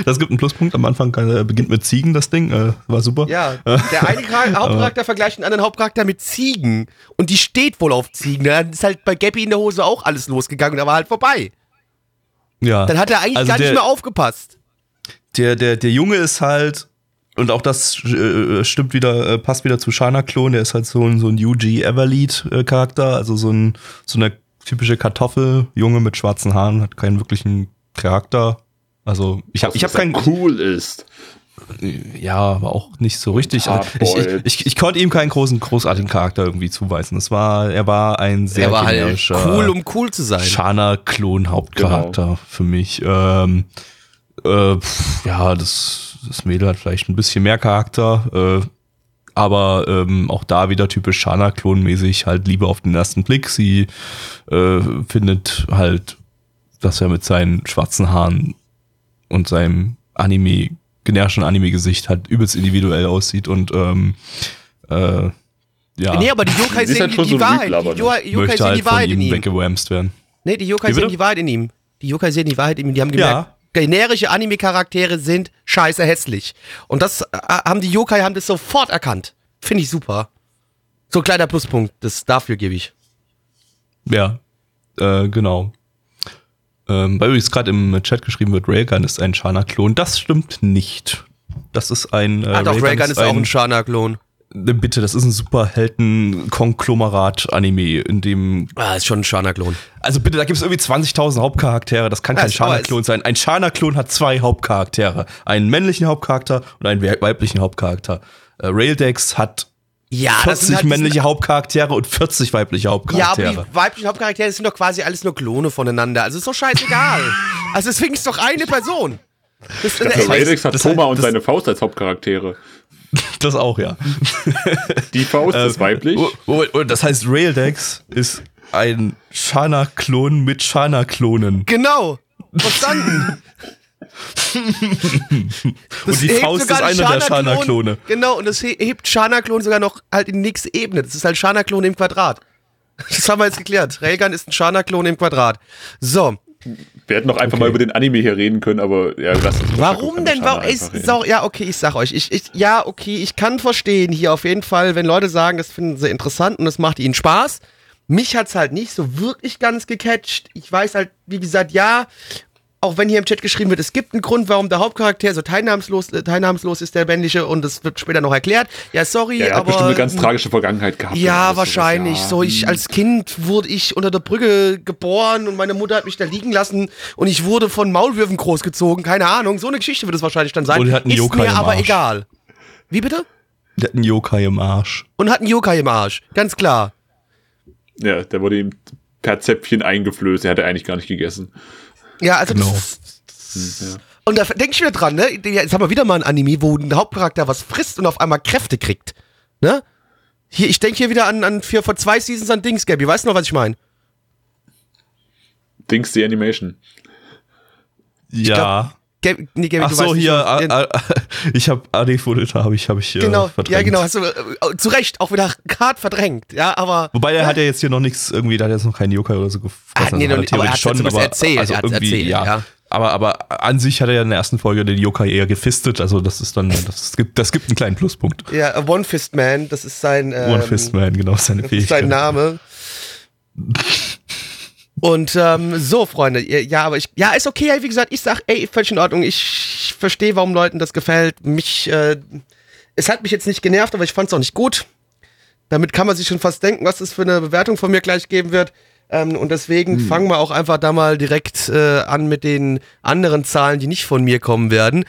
Das gibt einen Pluspunkt. Am Anfang äh, beginnt mit Ziegen das Ding. Äh, war super. Ja, der eine Char- Hauptcharakter vergleicht einen anderen Hauptcharakter mit Ziegen. Und die steht wohl auf Ziegen. Dann ist halt bei Gappy in der Hose auch alles losgegangen und da war halt vorbei. ja. Dann hat er eigentlich Also gar der- nicht mehr aufgepasst. der, der, der Junge ist halt, und auch das äh, stimmt wieder, äh, passt wieder zu Shana-Klon, der ist halt so ein, so ein UG Everlead-Charakter, also so, ein, so eine typische Kartoffel, Junge mit schwarzen Haaren, hat keinen wirklichen Charakter. Also ich habe ich hab keinen, cool ist. ja, aber auch nicht so richtig. Also, ich, ich, ich, ich konnte ihm keinen großen, großartigen Charakter irgendwie zuweisen. Es war, er war ein sehr er war halt cool, um cool zu sein. Shana-Klon-Hauptcharakter Genau. für mich. Ähm, äh, pf, ja, das, das Mädel hat vielleicht ein bisschen mehr Charakter, äh, aber ähm, auch da wieder typisch Shana-Klon-mäßig, halt Liebe auf den ersten Blick. Sie äh, findet halt, dass er mit seinen schwarzen Haaren und seinem Anime, generischen Anime-Gesicht halt übelst individuell aussieht und ähm, äh, ja, Nee, aber die Yokai sehen halt die, so Wahrheit. Die? Yokai Yokai möchte sehen halt die von Wahrheit in ihm ihm. weggewamst werden. Nee, die Yokai sehen die Wahrheit in ihm. Die Yokai sehen die Wahrheit in ihm. Die haben gemerkt, generische Anime-Charaktere sind scheiße hässlich. Und das äh, haben die Yokai haben das sofort erkannt. Finde ich super. So ein kleiner Pluspunkt. Das dafür gebe ich. Ja, äh, genau. Ähm, weil übrigens gerade im Chat geschrieben wird, Railgun ist ein Shana-Klon. Das stimmt nicht. Das ist ein. Äh, ah, doch, Raygun ist auch ein Shana-Klon. Äh, Bitte, das ist ein Superhelden-Konglomerat-Anime, in dem. Ah, ist schon ein Shana-Klon. Also bitte, da gibt es irgendwie 20.000 Hauptcharaktere. Das kann Ja, kein Shana-Klon sein. Ein Shana-Klon hat zwei Hauptcharaktere: einen männlichen Hauptcharakter und einen we- weiblichen Hauptcharakter. Äh, Raildex hat Ja, das 40 sind halt, männliche Hauptcharaktere und 40 weibliche Ja, aber Hauptcharaktere. die weiblichen Hauptcharaktere sind doch quasi alles nur Klone voneinander. Also ist doch scheißegal. also deswegen ist doch eine Person. Das, Das ey, Alex hat das- Thomas und das- seine Faust als Hauptcharaktere. Das auch, ja. Die Faust ist weiblich. Oh, oh, oh, das heißt, ist weiblich. Das heißt, Raildex ist ein Shana-Klon mit Shana-Klonen. Genau. Verstanden. Und die Faust ist einer der Shana-Klon- Shana-Klone. Genau, und das he- hebt Shana-Klon sogar noch halt in die nächste Ebene. Das ist halt Shana-Klon im Quadrat. Das haben wir jetzt geklärt. Railgun ist ein Shana-Klon im Quadrat. So, Wir hätten noch einfach Okay. mal über den Anime hier reden können, aber ja, lass uns Warum denn? Warum ist, so, ja, okay, ich sag euch. Ich, ich, ja, okay, ich kann verstehen hier auf jeden Fall, wenn Leute sagen, das finden sie interessant und es macht ihnen Spaß. Mich hat's halt nicht so wirklich ganz gecatcht. Ich weiß halt, wie gesagt, ja, auch wenn hier im Chat geschrieben wird, es gibt einen Grund, warum der Hauptcharakter so teilnahmslos, äh, teilnahmslos ist, der männliche, und das wird später noch erklärt. Ja, sorry, Ja, er hat aber. bestimmt eine ganz tragische Vergangenheit gehabt. Ja, alles sowas, wahrscheinlich. ja. So, ich als Kind wurde ich unter der Brücke geboren und meine Mutter hat mich da liegen lassen und ich wurde von Maulwürfen großgezogen. Keine Ahnung. So eine Geschichte wird es wahrscheinlich dann sein. Und er hat einen Ist Yokai mir im aber Arsch. egal. Wie bitte? Der hat einen Yokai im Arsch. Und hat einen Yokai im Arsch. Ganz klar. Ja, der wurde ihm per Zäpfchen eingeflößt. Er hatte eigentlich gar nicht gegessen. Ja, also Genau. das, Ja. Und da denke ich wieder dran, ne? Jetzt haben wir wieder mal ein Anime, wo ein Hauptcharakter was frisst und auf einmal Kräfte kriegt. Ne? Hier, ich denke hier wieder an, an für, vor zwei Seasons an Dings, Gabby. Weißt du noch, was ich meine? Dings die Animation. Ja. Nee, Gabby, Ach so, nicht, hier, ah, ah, ich habe AD-Footage, habe ich, habe ich äh, Genau, verdrängt. ja genau, hast du äh, zu Recht auch wieder hart verdrängt, ja, aber Wobei der hat ja jetzt hier noch nichts irgendwie, da hat jetzt noch keinen Yokai oder so gefressen. Ah, nee, nicht, aber er hat's ja zumindest erzählt, also er erzählt, ja. ja. Aber, aber an sich hat er ja in der ersten Folge den Yokai eher gefistet, also das ist dann, das gibt, das gibt einen kleinen Pluspunkt. ja, One Fist Man, das ist sein ähm, One Fist Man, genau, seine das ist sein Fähigkeit. Name. Und ähm, so, Freunde, ja, aber ich, ja, ist okay, wie gesagt, ich sag, ey, völlig in Ordnung, ich verstehe, warum Leuten das gefällt. Mich, äh, es hat mich jetzt nicht genervt, aber ich fand's auch nicht gut. Damit kann man sich schon fast denken, was es für eine Bewertung von mir gleich geben wird. Ähm, und deswegen fangen wir auch einfach da mal direkt äh, an mit den anderen Zahlen, die nicht von mir kommen werden.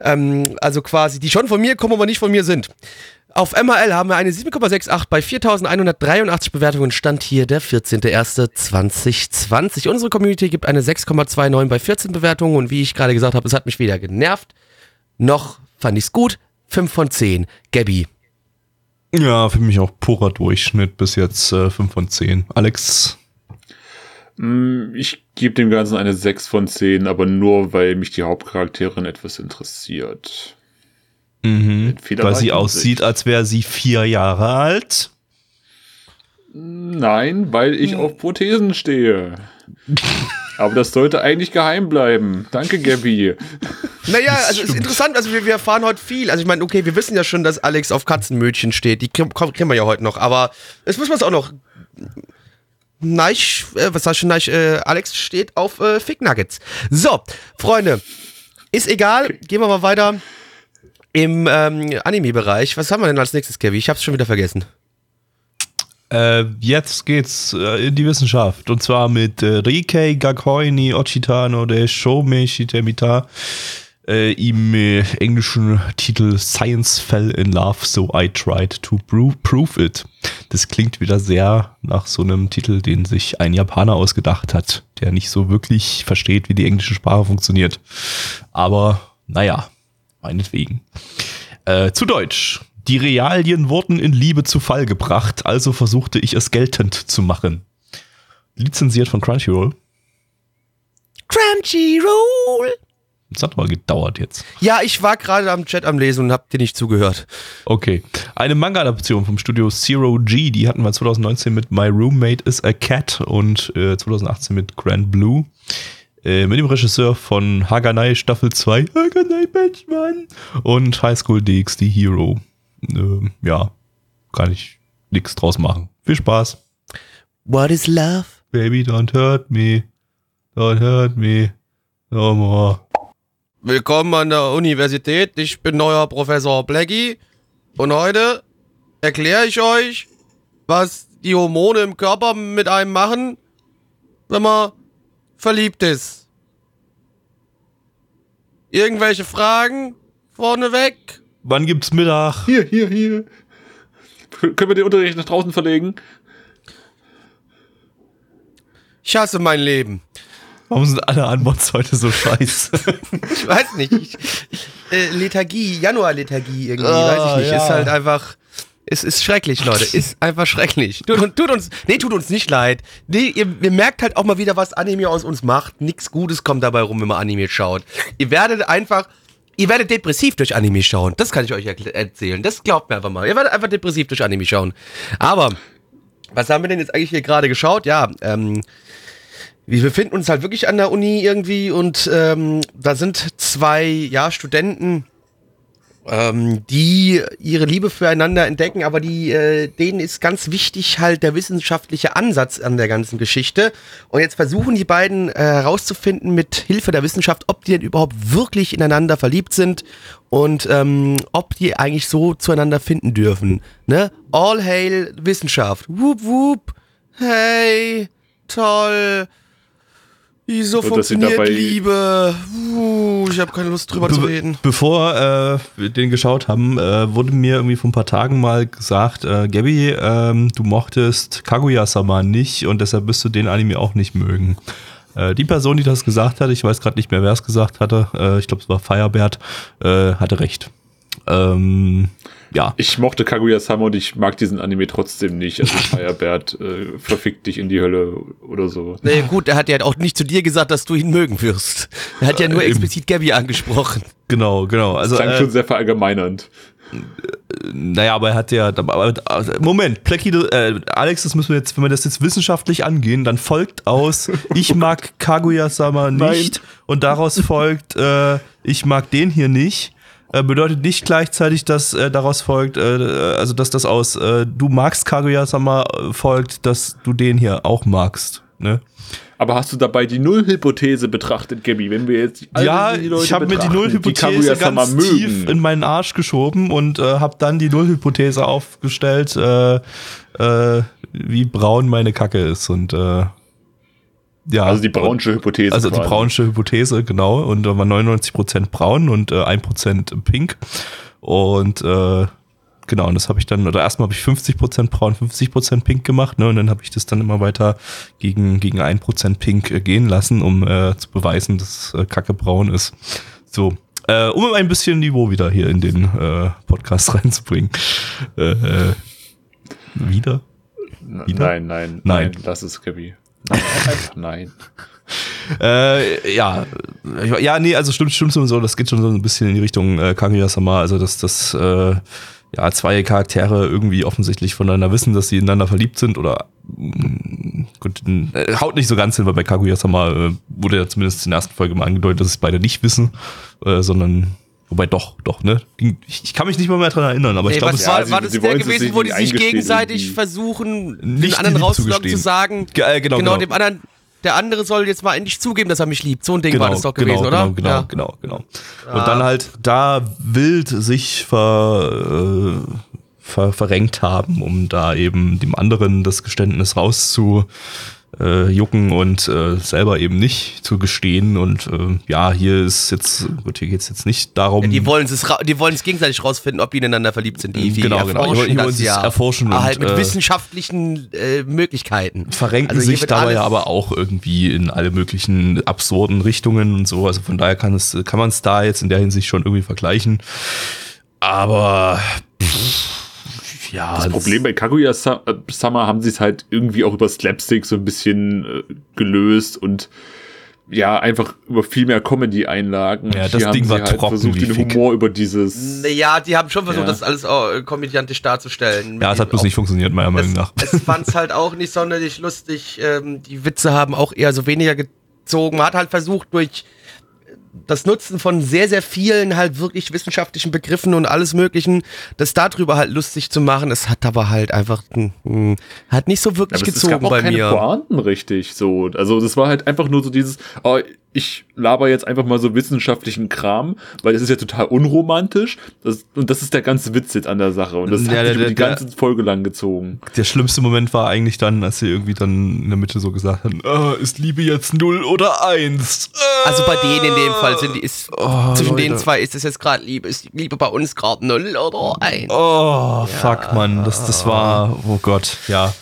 Ähm, also quasi, die schon von mir kommen, aber nicht von mir sind. Auf MRL haben wir eine 7,68 bei 4183 Bewertungen. Stand hier der 14.01.2020. Unsere Community gibt eine 6,29 bei 14 Bewertungen. Und wie ich gerade gesagt habe, es hat mich weder genervt, noch fand ich's gut. 5 von 10. Gabby. Ja, für mich auch purer Durchschnitt bis jetzt äh, 5 von 10. Alex, Mm, Ich gebe dem Ganzen eine 6 von 10, aber nur, weil mich die Hauptcharakterin etwas interessiert. Mhm. Weil sie aussieht, als wäre sie vier Jahre alt. Nein, weil ich auf Prothesen stehe. Aber das sollte eigentlich geheim bleiben. Danke, Gabby. Naja, also es ist interessant, also wir, wir erfahren heute viel. Also ich meine, okay, wir wissen ja schon, dass Alex auf Katzenmötchen steht. Die kriegen kriegen wir ja heute noch, aber jetzt müssen wir es auch noch. Nein, äh, was sagst du, nein, äh, Alex steht auf äh, Fick Nuggets. So, Freunde, ist egal, gehen wir mal weiter im ähm, Anime-Bereich. Was haben wir denn als nächstes, Kevin? Ich hab's schon wieder vergessen. Äh, jetzt geht's äh, in die Wissenschaft. Und zwar mit äh, Rikei Gakoi ni Ochitano de Shomei Shitemita äh, im äh, englischen Titel Science Fell in Love, so I tried to pro prove it. Das klingt wieder sehr nach so einem Titel, den sich ein Japaner ausgedacht hat, der nicht so wirklich versteht, wie die englische Sprache funktioniert. Aber naja, meinetwegen. Äh, zu Deutsch. Die Realien wurden in Liebe zu Fall gebracht, also versuchte ich es geltend zu machen. Lizenziert von Crunchyroll. Crunchyroll! Das hat aber gedauert jetzt. Ja, ich war gerade am Chat am Lesen und hab dir nicht zugehört. Okay. Eine Manga-Adaption vom Studio Zero G, die hatten wir 2019 mit My Roommate is a Cat und äh, 2018 mit Grand Blue. Äh, mit dem Regisseur von Haganai Staffel 2, Haganai Batchman und High School DxD Hero. Ähm, ja, kann ich nichts draus machen. Viel Spaß. What is love? Baby, don't hurt me. Don't hurt me. No more. Willkommen an der Universität. Ich bin neuer Professor Blackie. Und heute erkläre ich euch, was die Hormone im Körper mit einem machen, wenn man verliebt ist. Irgendwelche Fragen vorneweg? Wann gibt's Mittag? Hier, hier, hier. Können wir den Unterricht nach draußen verlegen? Ich hasse mein Leben. Warum sind alle Anmods heute so scheiße? Ich weiß nicht. Ich, äh, Lethargie, Januar-Lethargie irgendwie, Ah, weiß ich nicht. ja. Ist halt einfach. Es ist schrecklich, Leute. Ist einfach schrecklich. Tut, tut uns, nee, tut uns nicht leid. Nee, ihr, ihr merkt halt auch mal wieder, was Anime aus uns macht. Nichts Gutes kommt dabei rum, wenn man Anime schaut. Ihr werdet einfach, ihr werdet depressiv durch Anime schauen. Das kann ich euch erzählen. Das glaubt mir einfach mal. Ihr werdet einfach depressiv durch Anime schauen. Aber, was haben wir denn jetzt eigentlich hier gerade geschaut? Ja, ähm, wir befinden uns halt wirklich an der Uni irgendwie und ähm, da sind zwei ja, Studenten, ähm, die ihre Liebe füreinander entdecken, aber die, äh, denen ist ganz wichtig halt der wissenschaftliche Ansatz an der ganzen Geschichte. Und jetzt versuchen die beiden äh, herauszufinden mit Hilfe der Wissenschaft, ob die denn überhaupt wirklich ineinander verliebt sind und ähm, ob die eigentlich so zueinander finden dürfen. Ne? All hail Wissenschaft. Whoop whoop. Hey, toll. Wieso Und funktioniert dabei- Liebe? Uh, ich habe keine Lust drüber zu Be reden. bevor äh, wir den geschaut haben, äh, wurde mir irgendwie vor ein paar Tagen mal gesagt, äh, Gabby, ähm, du mochtest Kaguya-sama nicht und deshalb wirst du den Anime auch nicht mögen. Äh, die Person, die das gesagt hat, ich weiß gerade nicht mehr, wer es gesagt hatte, äh, ich glaube, es war Firebert, äh, hatte recht. Ähm, ja, Ich mochte Kaguya-sama und ich mag diesen Anime trotzdem nicht. Also Firebert äh, verfickt dich in die Hölle oder so. Nee, gut, er hat ja auch nicht zu dir gesagt, dass du ihn mögen wirst. Er hat ja nur Äh, explizit Gabby angesprochen. genau, genau. Also, Klang äh, schon sehr verallgemeinernd. Naja, aber er hat ja. Aber, aber, Moment, Plecky, äh, Alex, das müssen wir jetzt, wenn wir das jetzt wissenschaftlich angehen, dann folgt aus, ich mag Kaguya-sama nicht und daraus folgt, äh, ich mag den hier nicht. Äh, bedeutet nicht gleichzeitig, dass äh, daraus folgt, äh, also dass das aus äh, du magst Kaguya-sama äh, folgt, dass du den hier auch magst. Ne? Aber hast du dabei die Nullhypothese betrachtet, Gabby? Wenn wir jetzt alle ja, ich habe mir die Nullhypothese ganz tief in meinen Arsch geschoben und äh, habe dann die Nullhypothese aufgestellt, äh, äh, wie braun meine Kacke ist und äh, ja. Also die braunsche Hypothese. Also die quasi. braunsche Hypothese, genau. Und da war 99% braun und äh, 1% pink. Und äh, genau, und das habe ich dann, oder erstmal habe ich 50% braun, 50% pink gemacht, ne? Und dann habe ich das dann immer weiter gegen, gegen 1% pink äh, gehen lassen, um äh, zu beweisen, dass äh, Kacke braun ist. So. Äh, um ein bisschen Niveau wieder hier in den äh, Podcast reinzubringen. Äh, äh, wieder? wieder? Nein, nein, Nein. nein, lass es, Gabby. Nein. Äh, ja, ja, nee, also stimmt, stimmt so, das geht schon so ein bisschen in die Richtung äh, Kaguya-sama, also dass das äh, ja zwei Charaktere irgendwie offensichtlich voneinander wissen, dass sie ineinander verliebt sind oder mh, gut, äh, haut nicht so ganz hin, weil bei Kaguya-sama äh, wurde ja zumindest in der ersten Folge mal angedeutet, dass sie es beide nicht wissen, äh, sondern wobei doch, doch, ne? Ich, ich kann mich nicht mal mehr dran erinnern, aber ich Nee, glaube, was es ja, war, sie- war das der gewesen, sich wo die sich gegenseitig irgendwie. versuchen, den Nicht anderen die Liebe rauszulocken, zu sagen, Ge- äh, genau, genau. dem anderen, der andere soll jetzt mal endlich zugeben, dass er mich liebt. So ein Ding genau, war das doch genau, gewesen, oder? Genau, genau, ja. genau, genau. Ah. Und dann halt da wild sich ver, äh, ver, verrenkt haben, um da eben dem anderen das Geständnis rauszu äh, jucken und äh, selber eben nicht zu gestehen. Und äh, ja, hier ist jetzt, gut, hier geht's jetzt nicht darum. Ja, die wollen es, die wollen es gegenseitig rausfinden, ob die ineinander verliebt sind. Die, die Genau, genau. Die wollen das es ja. erforschen Ah, und, halt mit äh, wissenschaftlichen äh, Möglichkeiten. verrenken Also hier sich dabei aber auch irgendwie in alle möglichen absurden Richtungen und so. Also von daher kann es, kann man es da jetzt in der Hinsicht schon irgendwie vergleichen. Aber pff, ja, Das Problem bei Kaguya-sama haben sie es halt irgendwie auch über Slapstick so ein bisschen äh, gelöst und ja, einfach über viel mehr Comedy-Einlagen. Ja, hier das haben Ding sie war halt trocken versucht, wie den Fick. Humor über dieses. Ja, die haben schon versucht, Ja. das alles äh, komödiantisch darzustellen. ja, es hat bloß nicht funktioniert, meiner Meinung nach. Es fand es halt auch nicht sonderlich lustig. Ähm, die Witze haben auch eher so weniger gezogen. Man hat halt versucht, durch das Nutzen von sehr, sehr vielen halt wirklich wissenschaftlichen Begriffen und alles Möglichen, das darüber halt lustig zu machen. Es hat aber halt einfach, hm, hat nicht so wirklich Aber es, es gab gezogen auch bei keine mir. Pointen richtig so. Also das war halt einfach nur so dieses, oh, ich laber jetzt einfach mal so wissenschaftlichen Kram, weil es ist ja total unromantisch. Das, und das ist der ganze Witz jetzt an der Sache. Und das Ja, hat der- sich über die der- ganze Folge lang gezogen. Der schlimmste Moment war eigentlich dann, als sie irgendwie dann in der Mitte so gesagt haben, äh, ist Liebe jetzt null oder eins? Äh, Also bei denen in dem Fall sind die, ist, Oh, zwischen Leute. den zwei ist es jetzt gerade Liebe. Ist Liebe bei uns gerade null oder ein? Oh, fuck, Mann, das, das war, oh Gott, ja.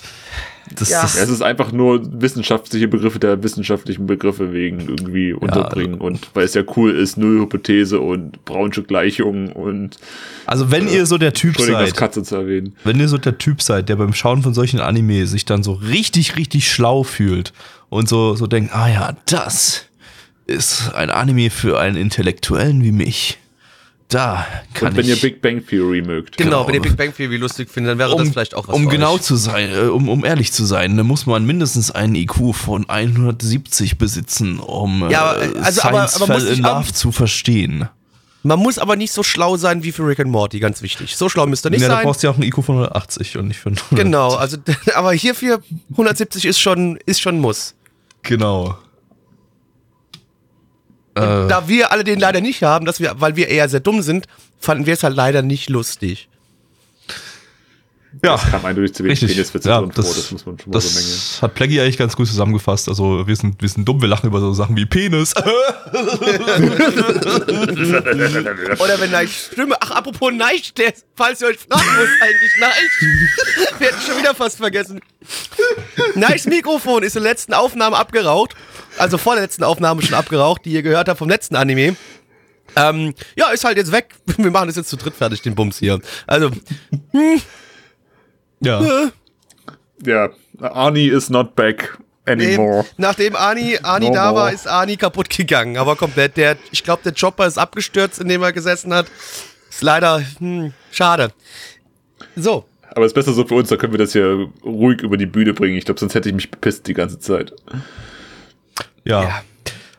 Das, Ja. das, Ja, es ist einfach nur wissenschaftliche Begriffe der wissenschaftlichen Begriffe wegen irgendwie unterbringen und weil es ja cool ist, Nullhypothese und Brownsche Gleichung und also wenn ihr so der Typ seid, Katze zu erwähnen. wenn ihr so der Typ seid, der beim Schauen von solchen Anime sich dann so richtig, richtig schlau fühlt und so, so denkt, ah ja, das ist ein Anime für einen Intellektuellen wie mich. Da kann Und wenn ich, ihr Big Bang Theory mögt. Genau, Genau. wenn ihr Big Bang Theory lustig findet, dann wäre das vielleicht auch was um für genau euch. zu sein, äh, um, um ehrlich zu sein, dann muss man mindestens einen IQ von 170 besitzen, um Ja, äh, aber- also, aber- Science aber muss Fell in Love zu verstehen. Man muss aber nicht so schlau sein wie für Rick and Morty, ganz wichtig. So schlau müsst ihr nicht ja, da sein. brauchst du ja auch einen IQ von 180 und nicht von 100. Genau, also aber hierfür 170 ist schon ist schon ein Muss. Genau. Äh, Da wir alle den leider nicht haben, dass wir, weil wir eher sehr dumm sind, fanden wir es halt leider nicht lustig. ja, Das kam eindeutig zu wenig richtig. Peniswitze Ja, vor, das, das muss man schon mal bemängeln. das hat Plaggy eigentlich ganz gut zusammengefasst. Also wir sind, wir sind dumm, wir lachen über so Sachen wie Penis. Oder wenn Neich Stimme, ach apropos Neich, der, falls ihr euch fragen müsst, eigentlich Neich. Wir hätten schon wieder fast vergessen. Neichs Mikrofon ist in der letzten Aufnahme abgeraucht. Also vor der letzten Aufnahme schon abgeraucht, die ihr gehört habt vom letzten Anime. Ähm, ja, ist halt jetzt weg. Wir machen das jetzt zu dritt fertig, den Bums hier. Also, ja. Ja, Arnie is not back anymore. Nee, nachdem Ani, Ani No da more. war, ist Ani kaputt gegangen. Aber komplett. Der, ich glaube, der Chopper ist abgestürzt, in dem er gesessen hat. Ist leider hm, schade. So. Aber es ist besser so für uns, da können wir das hier ruhig über die Bühne bringen. Ich glaube, sonst hätte ich mich bepisst die ganze Zeit. Ja. Ja.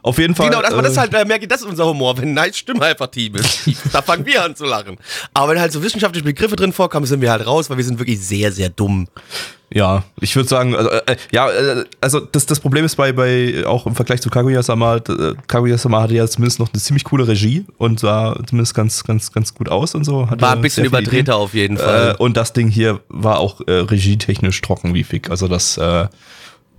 Auf jeden Fall. Genau, das, aber das äh, ist halt, äh, merke ich, das ist unser Humor, wenn Nights Stimme einfach tief ist. da fangen wir an zu lachen. Aber wenn halt so wissenschaftliche Begriffe drin vorkommen, sind wir halt raus, weil wir sind wirklich sehr, sehr dumm. Ja, ich würde sagen, also, äh, ja, äh, also das, das Problem ist bei, bei auch im Vergleich zu Kaguya-sama, äh, Kaguya-sama hatte ja zumindest noch eine ziemlich coole Regie und sah zumindest ganz, ganz, ganz gut aus und so. Hatte War ein bisschen überdrehter auf jeden Fall. Äh, und das Ding hier war auch äh, regietechnisch trocken wie Fick. Also das, äh,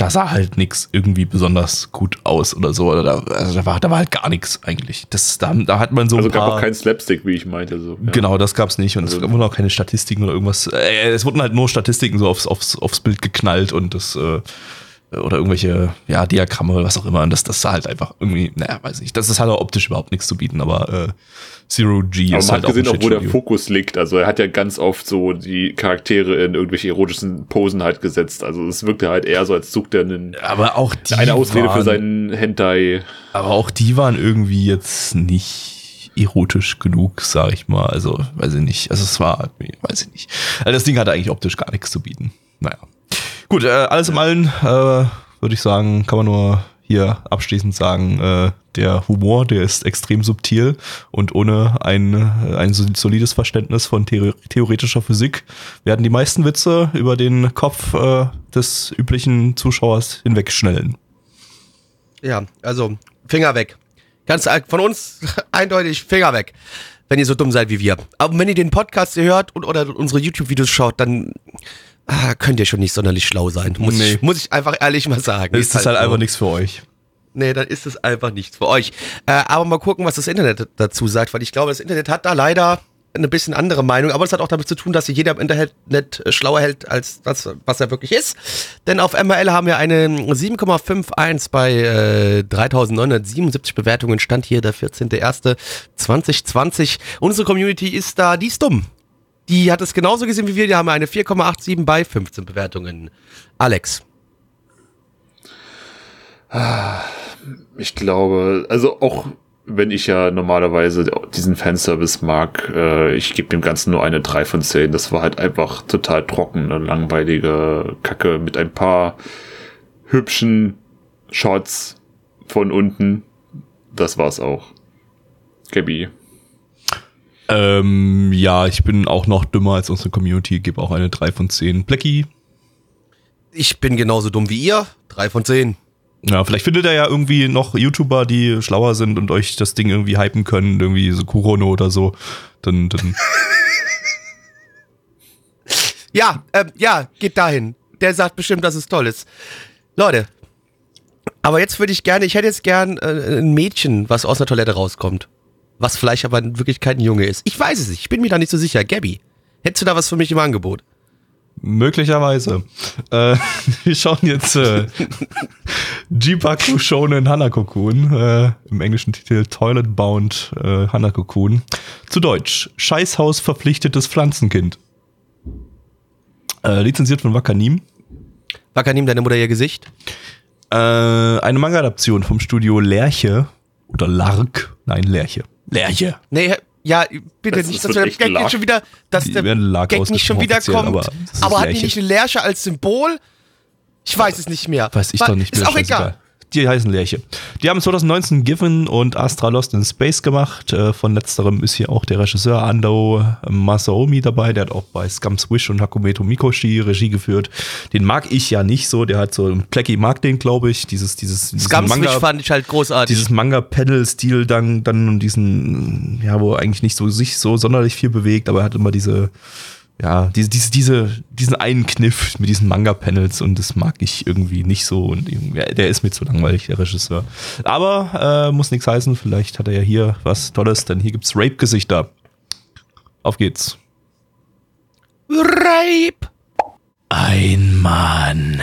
da sah halt nix irgendwie besonders gut aus oder so. Oder da, also da, war, da war halt gar nichts eigentlich. Das, da, da hat man so Also gab auch keinen Slapstick, wie ich meinte. So. Ja. Genau, das gab's nicht und es Also- wurden auch keine Statistiken oder irgendwas. Äh, es wurden halt nur Statistiken so aufs, aufs, aufs Bild geknallt und das äh, oder irgendwelche ja Diagramme oder was auch immer. Und das, das sah halt einfach irgendwie, naja, weiß nicht. Das ist halt auch optisch überhaupt nichts zu bieten, aber äh, Zero G Aber ist man halt hat gesehen, auch wo der. Fokus liegt. Also er hat ja ganz oft so die Charaktere in irgendwelche erotischen Posen halt gesetzt. Also es wirkte halt eher so, als sucht er einen, Aber auch eine Ausrede waren, für seinen Hentai. Aber auch die waren irgendwie jetzt nicht erotisch genug, sag ich mal. Also, weiß ich nicht. Also es war, weiß ich nicht. Also das Ding hatte eigentlich optisch gar nichts zu bieten. Naja. Gut, äh, alles im Allen, äh, würde ich sagen, kann man nur hier abschließend sagen, äh, der Humor, der ist extrem subtil und ohne ein, äh, ein so- solides Verständnis von Theor theoretischer Physik werden die meisten Witze über den Kopf äh, des üblichen Zuschauers hinwegschnellen. Ja, also Finger weg. Ganz ein- von uns eindeutig Finger weg, wenn ihr so dumm seid wie wir. Aber wenn ihr den Podcast hört und oder unsere YouTube-Videos schaut, dann ah, könnt ihr schon nicht sonderlich schlau sein. Muss, Nee. ich, muss ich einfach ehrlich mal sagen. Ist das halt so. einfach nichts für euch. Nee, dann ist es einfach nichts für euch. Äh, aber mal gucken, was das Internet dazu sagt, weil ich glaube, das Internet hat da leider eine bisschen andere Meinung, aber es hat auch damit zu tun, dass sich jeder im Internet äh, schlauer hält als das, was er wirklich ist. Denn auf MRL haben wir eine 7,51 bei äh, 3977 Bewertungen. Stand hier der 14.01.2020. Unsere Community ist da, die ist dumm. Die hat es genauso gesehen wie wir. Die haben eine 4,87 bei 15 Bewertungen. Alex. Ich glaube, also auch wenn ich ja normalerweise diesen Fanservice mag, äh, ich gebe dem Ganzen nur eine 3 von 10. Das war halt einfach total trocken, eine langweilige Kacke mit ein paar hübschen Shots von unten. Das war's auch. Gabby. Ähm, ja, ich bin auch noch dümmer als unsere Community, gebe auch eine 3 von 10. Blackie, Ich bin genauso dumm wie ihr. 3 von 10. ja, vielleicht findet ihr ja irgendwie noch YouTuber, die schlauer sind und euch das Ding irgendwie hypen können, irgendwie so Kurono oder so. Dann, dann Ja, ähm, ja, geht dahin. Der sagt bestimmt, dass es toll ist. Leute, aber jetzt würde ich gerne, ich hätte jetzt gern äh, ein Mädchen, was aus einer Toilette rauskommt. Was vielleicht aber in Wirklichkeit ein Junge ist. Ich weiß es nicht, ich bin mir da nicht so sicher. Gabby, hättest du da was für mich im Angebot? Möglicherweise. Äh, wir schauen jetzt äh, Jibaku Shonen Hanakokun, äh, im englischen Titel Toilet Bound äh, Hanakokun. Zu Deutsch, Scheißhaus verpflichtetes Pflanzenkind. Äh, lizenziert von Wakanim. Wakanim, deine Mutter ihr Gesicht? Äh, eine Manga-Adaption vom Studio Lerche oder Lark. Nein, Lerche. Lerche. Nee, ja, bitte Das nicht, dass echt Gag jetzt schon wieder, dass Die der Gag nicht schon wieder kommt. aber Aber, hat die nicht eine Lerche als Symbol? Ich weiß es nicht mehr. Weiß ich doch nicht mehr. Ist auch egal. Die heißen Lerche. Die haben 2019 Given und Astra Lost in Space gemacht. Äh, Von letzterem ist hier auch der Regisseur Ando Masaomi dabei. Der hat auch bei Scum's Wish und Hakumeto Mikoshi Regie geführt. Den mag ich ja nicht so. Der hat so, Plecky mag den, glaube ich. Dieses, dieses, diesen Scumswitch fand ich halt großartig. dieses Manga-Pedal-Stil dann, dann und diesen, ja, wo er eigentlich nicht so sich so sonderlich viel bewegt, aber er hat immer diese, ja, diese, diese, diese, diesen einen Kniff mit diesen Manga-Panels und das mag ich irgendwie nicht so und der ist mir zu langweilig, der Regisseur. Aber äh, muss nichts heißen, vielleicht hat er ja hier was Tolles, denn hier gibt's Rape-Gesichter. Auf geht's. Rape. Ein Mann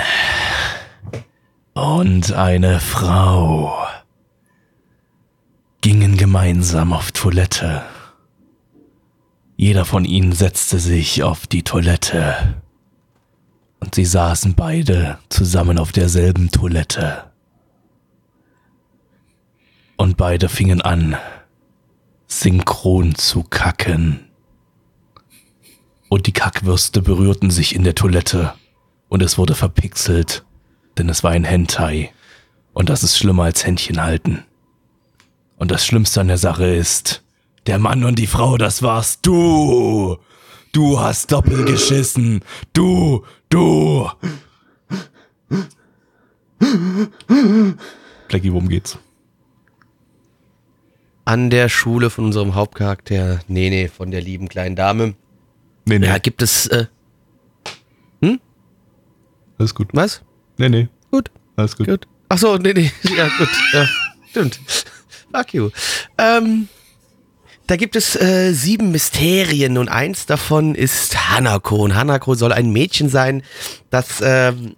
und eine Frau gingen gemeinsam auf Toilette. Jeder von ihnen setzte sich auf die Toilette. Und sie saßen beide zusammen auf derselben Toilette. Und beide fingen an, synchron zu kacken. Und die Kackwürste berührten sich in der Toilette. Und es wurde verpixelt, denn es war ein Hentai. Und das ist schlimmer als Händchen halten. Und das Schlimmste an der Sache ist, der Mann und die Frau, das warst du. Du hast doppelt geschissen. Du, du. Blackie, worum geht's? An der Schule von unserem Hauptcharakter, nee, nee, von der lieben kleinen Dame, Nee, nee, ja, gibt es, äh, alles gut. was? Nee, nee, Gut, alles gut. gut. Ach so, nee, nee, ja, gut, ja, stimmt. Fuck you. Ähm, da gibt es äh, sieben Mysterien und eins davon ist Hanako. Und Hanako soll ein Mädchen sein, das ähm,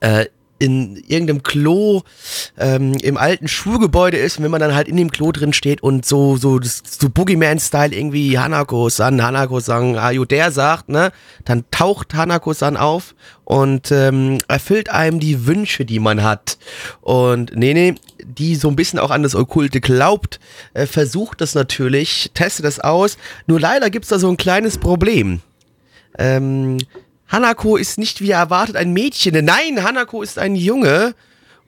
äh, in irgendeinem Klo ähm, im alten Schulgebäude ist und wenn man dann halt in dem Klo drin steht und so so so Boogeyman-Style irgendwie Hanako-san, Hanako-san, are you there sagt, ne, dann taucht Hanako-san auf und ähm, erfüllt einem die Wünsche, die man hat. Und Nene, die so ein bisschen auch an das Okkulte glaubt, äh, versucht das natürlich, testet das aus. Nur leider gibt's da so ein kleines Problem. Ähm, Hanako ist nicht wie erwartet ein Mädchen. Nein, Hanako ist ein Junge.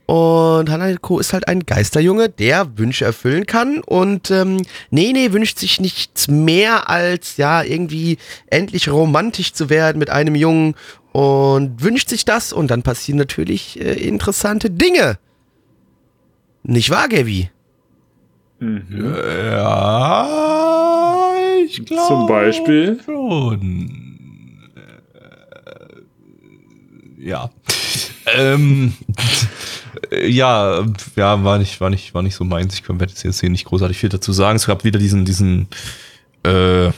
Und Hanako ist halt ein Geisterjunge, der Wünsche erfüllen kann. Und ähm, Nene wünscht sich nichts mehr als, ja, irgendwie endlich romantisch zu werden mit einem Jungen. Und wünscht sich das. Und dann passieren natürlich äh, interessante Dinge. Nicht wahr, Gaby? Mhm. Ja, ich glaube. Zum Beispiel? Schon. Äh, Ja. ähm, äh, ja, ja, war nicht, war nicht, war nicht so meins. Ich werde jetzt hier nicht großartig viel dazu sagen. Es gab wieder diesen, diesen, äh,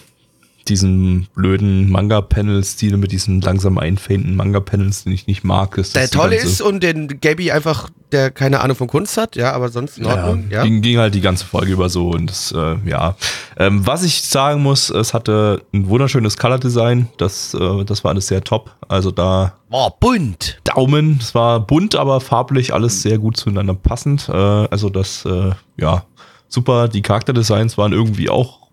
diesen blöden Manga-Panel-Stil mit diesen langsam einfadenden Manga-Panels, den ich nicht mag. Das, Der ganze- ist und den Gaby einfach, der keine Ahnung von Kunst hat, ja, aber sonst in Ordnung, ja. Ging, ging halt die ganze Folge über so und das, äh, ja. Ähm, was ich sagen muss, es hatte ein wunderschönes Color-Design. Das, äh, das war alles sehr top. Also da Boah, bunt. Daumen. Es war bunt, aber farblich alles sehr gut zueinander passend. Äh, also das, äh, ja, super. Die Charakterdesigns waren irgendwie auch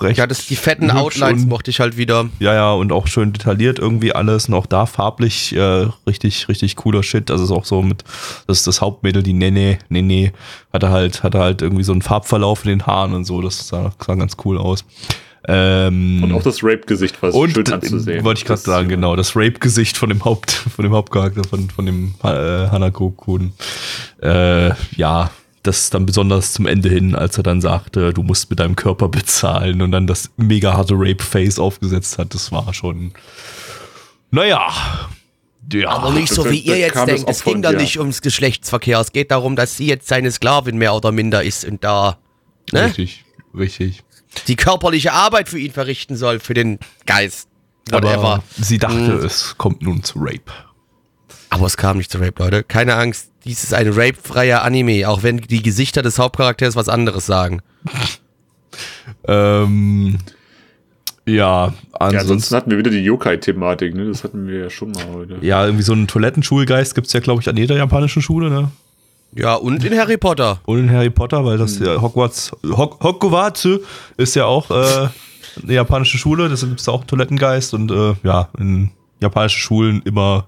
recht. Ja, das, die fetten Outlines und- mochte ich halt wieder. Ja, ja, und auch schön detailliert irgendwie alles. Und auch da farblich äh, richtig, richtig cooler Shit. Also ist auch so mit, das ist das Hauptmädel, die Nene, Nene, hatte halt, hatte halt irgendwie so einen Farbverlauf in den Haaren und so. Das sah, sah ganz cool aus. Ähm, Und auch das Rape-Gesicht war und schön anzusehen. Wollte ich gerade Das- sagen, genau. Das Rape-Gesicht von dem Haupt, von dem Hauptcharakter, von, von dem äh, Hanako-Kun. Äh, ja, das dann besonders zum Ende hin, als er dann sagte, du musst mit deinem Körper bezahlen und dann das mega harte Rape-Face aufgesetzt hat, das war schon. Naja. Ja. Aber nicht so, das- wie ihr das jetzt denkt. Es ging da nicht ums Geschlechtsverkehr. Es geht darum, dass sie jetzt seine Sklavin mehr oder minder ist und da ne, Richtig, richtig. die körperliche Arbeit für ihn verrichten soll, für den Geist. whatever. Aber sie dachte, Mhm. es kommt nun zu Rape. Aber es kam nicht zu Rape, Leute. Keine Angst, dies ist ein rape-freier Anime, auch wenn die Gesichter des Hauptcharakters was anderes sagen. Ähm, ja, Ja, ansonsten ansonsten. hatten wir wieder die Yokai-Thematik, ne? Das hatten wir ja schon mal heute. Ja, irgendwie so einen Toilettenschulgeist gibt's ja, glaube ich, an jeder japanischen Schule, ne? Ja, und in Harry Potter. Und in Harry Potter, weil das ja Hogwarts, Hog, Hogwarts ist ja auch äh, eine japanische Schule, deshalb gibt's da auch einen Toilettengeist und äh, ja, in japanischen Schulen immer,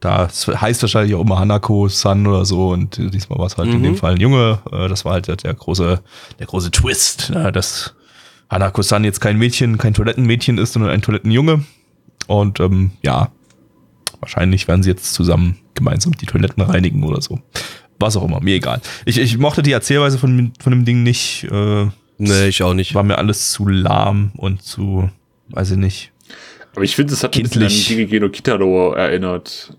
da es heißt wahrscheinlich auch immer Hanako-san oder so und diesmal war es halt in dem Fall ein Junge, äh, das war halt der, der große, der große Twist, ne, dass Hanako-san jetzt kein Mädchen, kein Toilettenmädchen ist, sondern ein Toilettenjunge und ähm, ja, wahrscheinlich werden sie jetzt zusammen gemeinsam die Toiletten reinigen oder so. Was auch immer, mir egal. Ich, ich mochte die Erzählweise von, von dem Ding nicht. Äh, Nee, ich auch nicht. war mir alles zu lahm und zu, weiß ich nicht. Aber ich finde, es hat ein bisschen an Kindlich. Gigi no Kitaro erinnert.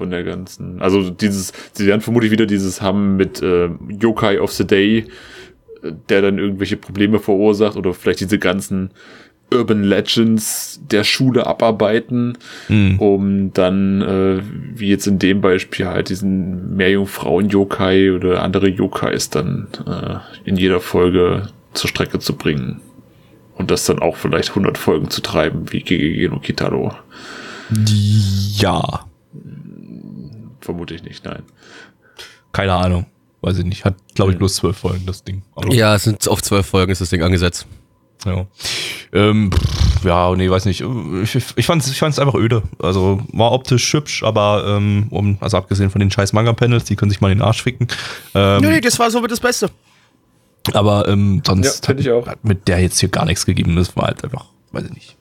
Von der ganzen. Also dieses, sie werden vermutlich wieder dieses haben mit äh, Yokai of the Day, äh, der dann irgendwelche Probleme verursacht oder vielleicht diese ganzen Urban Legends der Schule abarbeiten, Hm. um dann, äh, wie jetzt in dem Beispiel, halt diesen Meerjungfrauen-Yokai oder andere Yokais dann äh, in jeder Folge zur Strecke zu bringen. Und das dann auch vielleicht 100 Folgen zu treiben, wie Gigi no Kitaro. Ja, Vermute ich nicht, nein. keine Ahnung. Weiß ich nicht. Hat, glaube ich, bloß zwölf Folgen, das Ding. Aber, Ja, es sind auf zwölf Folgen ist das Ding angesetzt. ja. Ähm, pff, ja, nee, weiß nicht. Ich, ich fand es ich fand's einfach öde. Also war optisch hübsch, aber ähm, um, also abgesehen von den scheiß Manga-Panels, die können sich mal in den Arsch ficken. Ähm, Nee, nee, das war somit das Beste. Aber ähm, sonst Ja, ich auch. hat mit der jetzt hier gar nichts gegeben. Das war halt einfach, weiß ich nicht.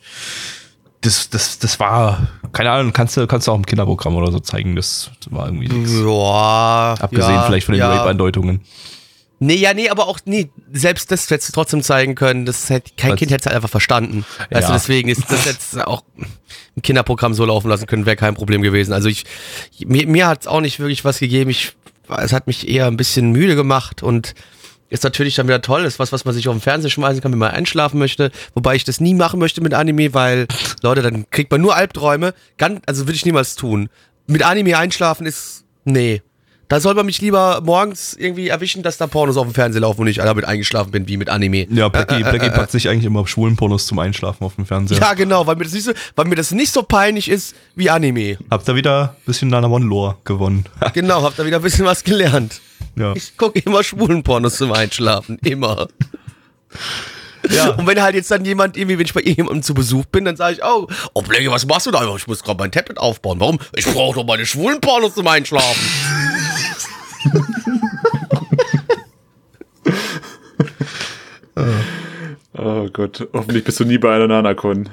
Das, das, das war, keine Ahnung, kannst du, kannst du auch im Kinderprogramm oder so zeigen. Das war irgendwie nichts. Ja. Abgesehen ja, vielleicht von den ja. Rape-Andeutungen. Nee, ja, nee, aber auch, nee, selbst das hättest du trotzdem zeigen können. Das hätte, kein Was? Kind hätte es halt einfach verstanden. Ja. du, deswegen ist das jetzt auch im Kinderprogramm so laufen lassen können, wäre kein Problem gewesen. Also ich, mir, mir hat es auch nicht wirklich was gegeben. Ich, es hat mich eher ein bisschen müde gemacht und ist natürlich dann wieder toll, ist was, was man sich auf dem Fernseher schmeißen kann, wenn man einschlafen möchte. Wobei ich das nie machen möchte mit Anime, weil, Leute, dann kriegt man nur Albträume. Ganz, also würde ich niemals tun. Mit Anime einschlafen ist, nee. Da soll man mich lieber morgens irgendwie erwischen, dass da Pornos auf dem Fernseher laufen und ich damit eingeschlafen bin, wie mit Anime. Ja, Blackie, Blackie packt sich eigentlich immer schwulen Pornos zum Einschlafen auf dem Fernseher. Ja, genau, weil mir das nicht so, weil mir das nicht so peinlich ist wie Anime. Habt ihr wieder ein bisschen Nana One-Lore gewonnen. Genau, hab da wieder ein bisschen was gelernt. ja. Ich gucke immer schwulen Pornos zum Einschlafen, immer. Ja. Und wenn halt jetzt dann jemand irgendwie, wenn ich bei jemandem zu Besuch bin, dann sage ich, oh, oh Blackie, was machst du da? Ich muss gerade mein Tablet aufbauen. Warum? Ich brauche doch meine schwulen Pornos zum Einschlafen. Oh Gott, hoffentlich bist du nie bei einer Nanakon.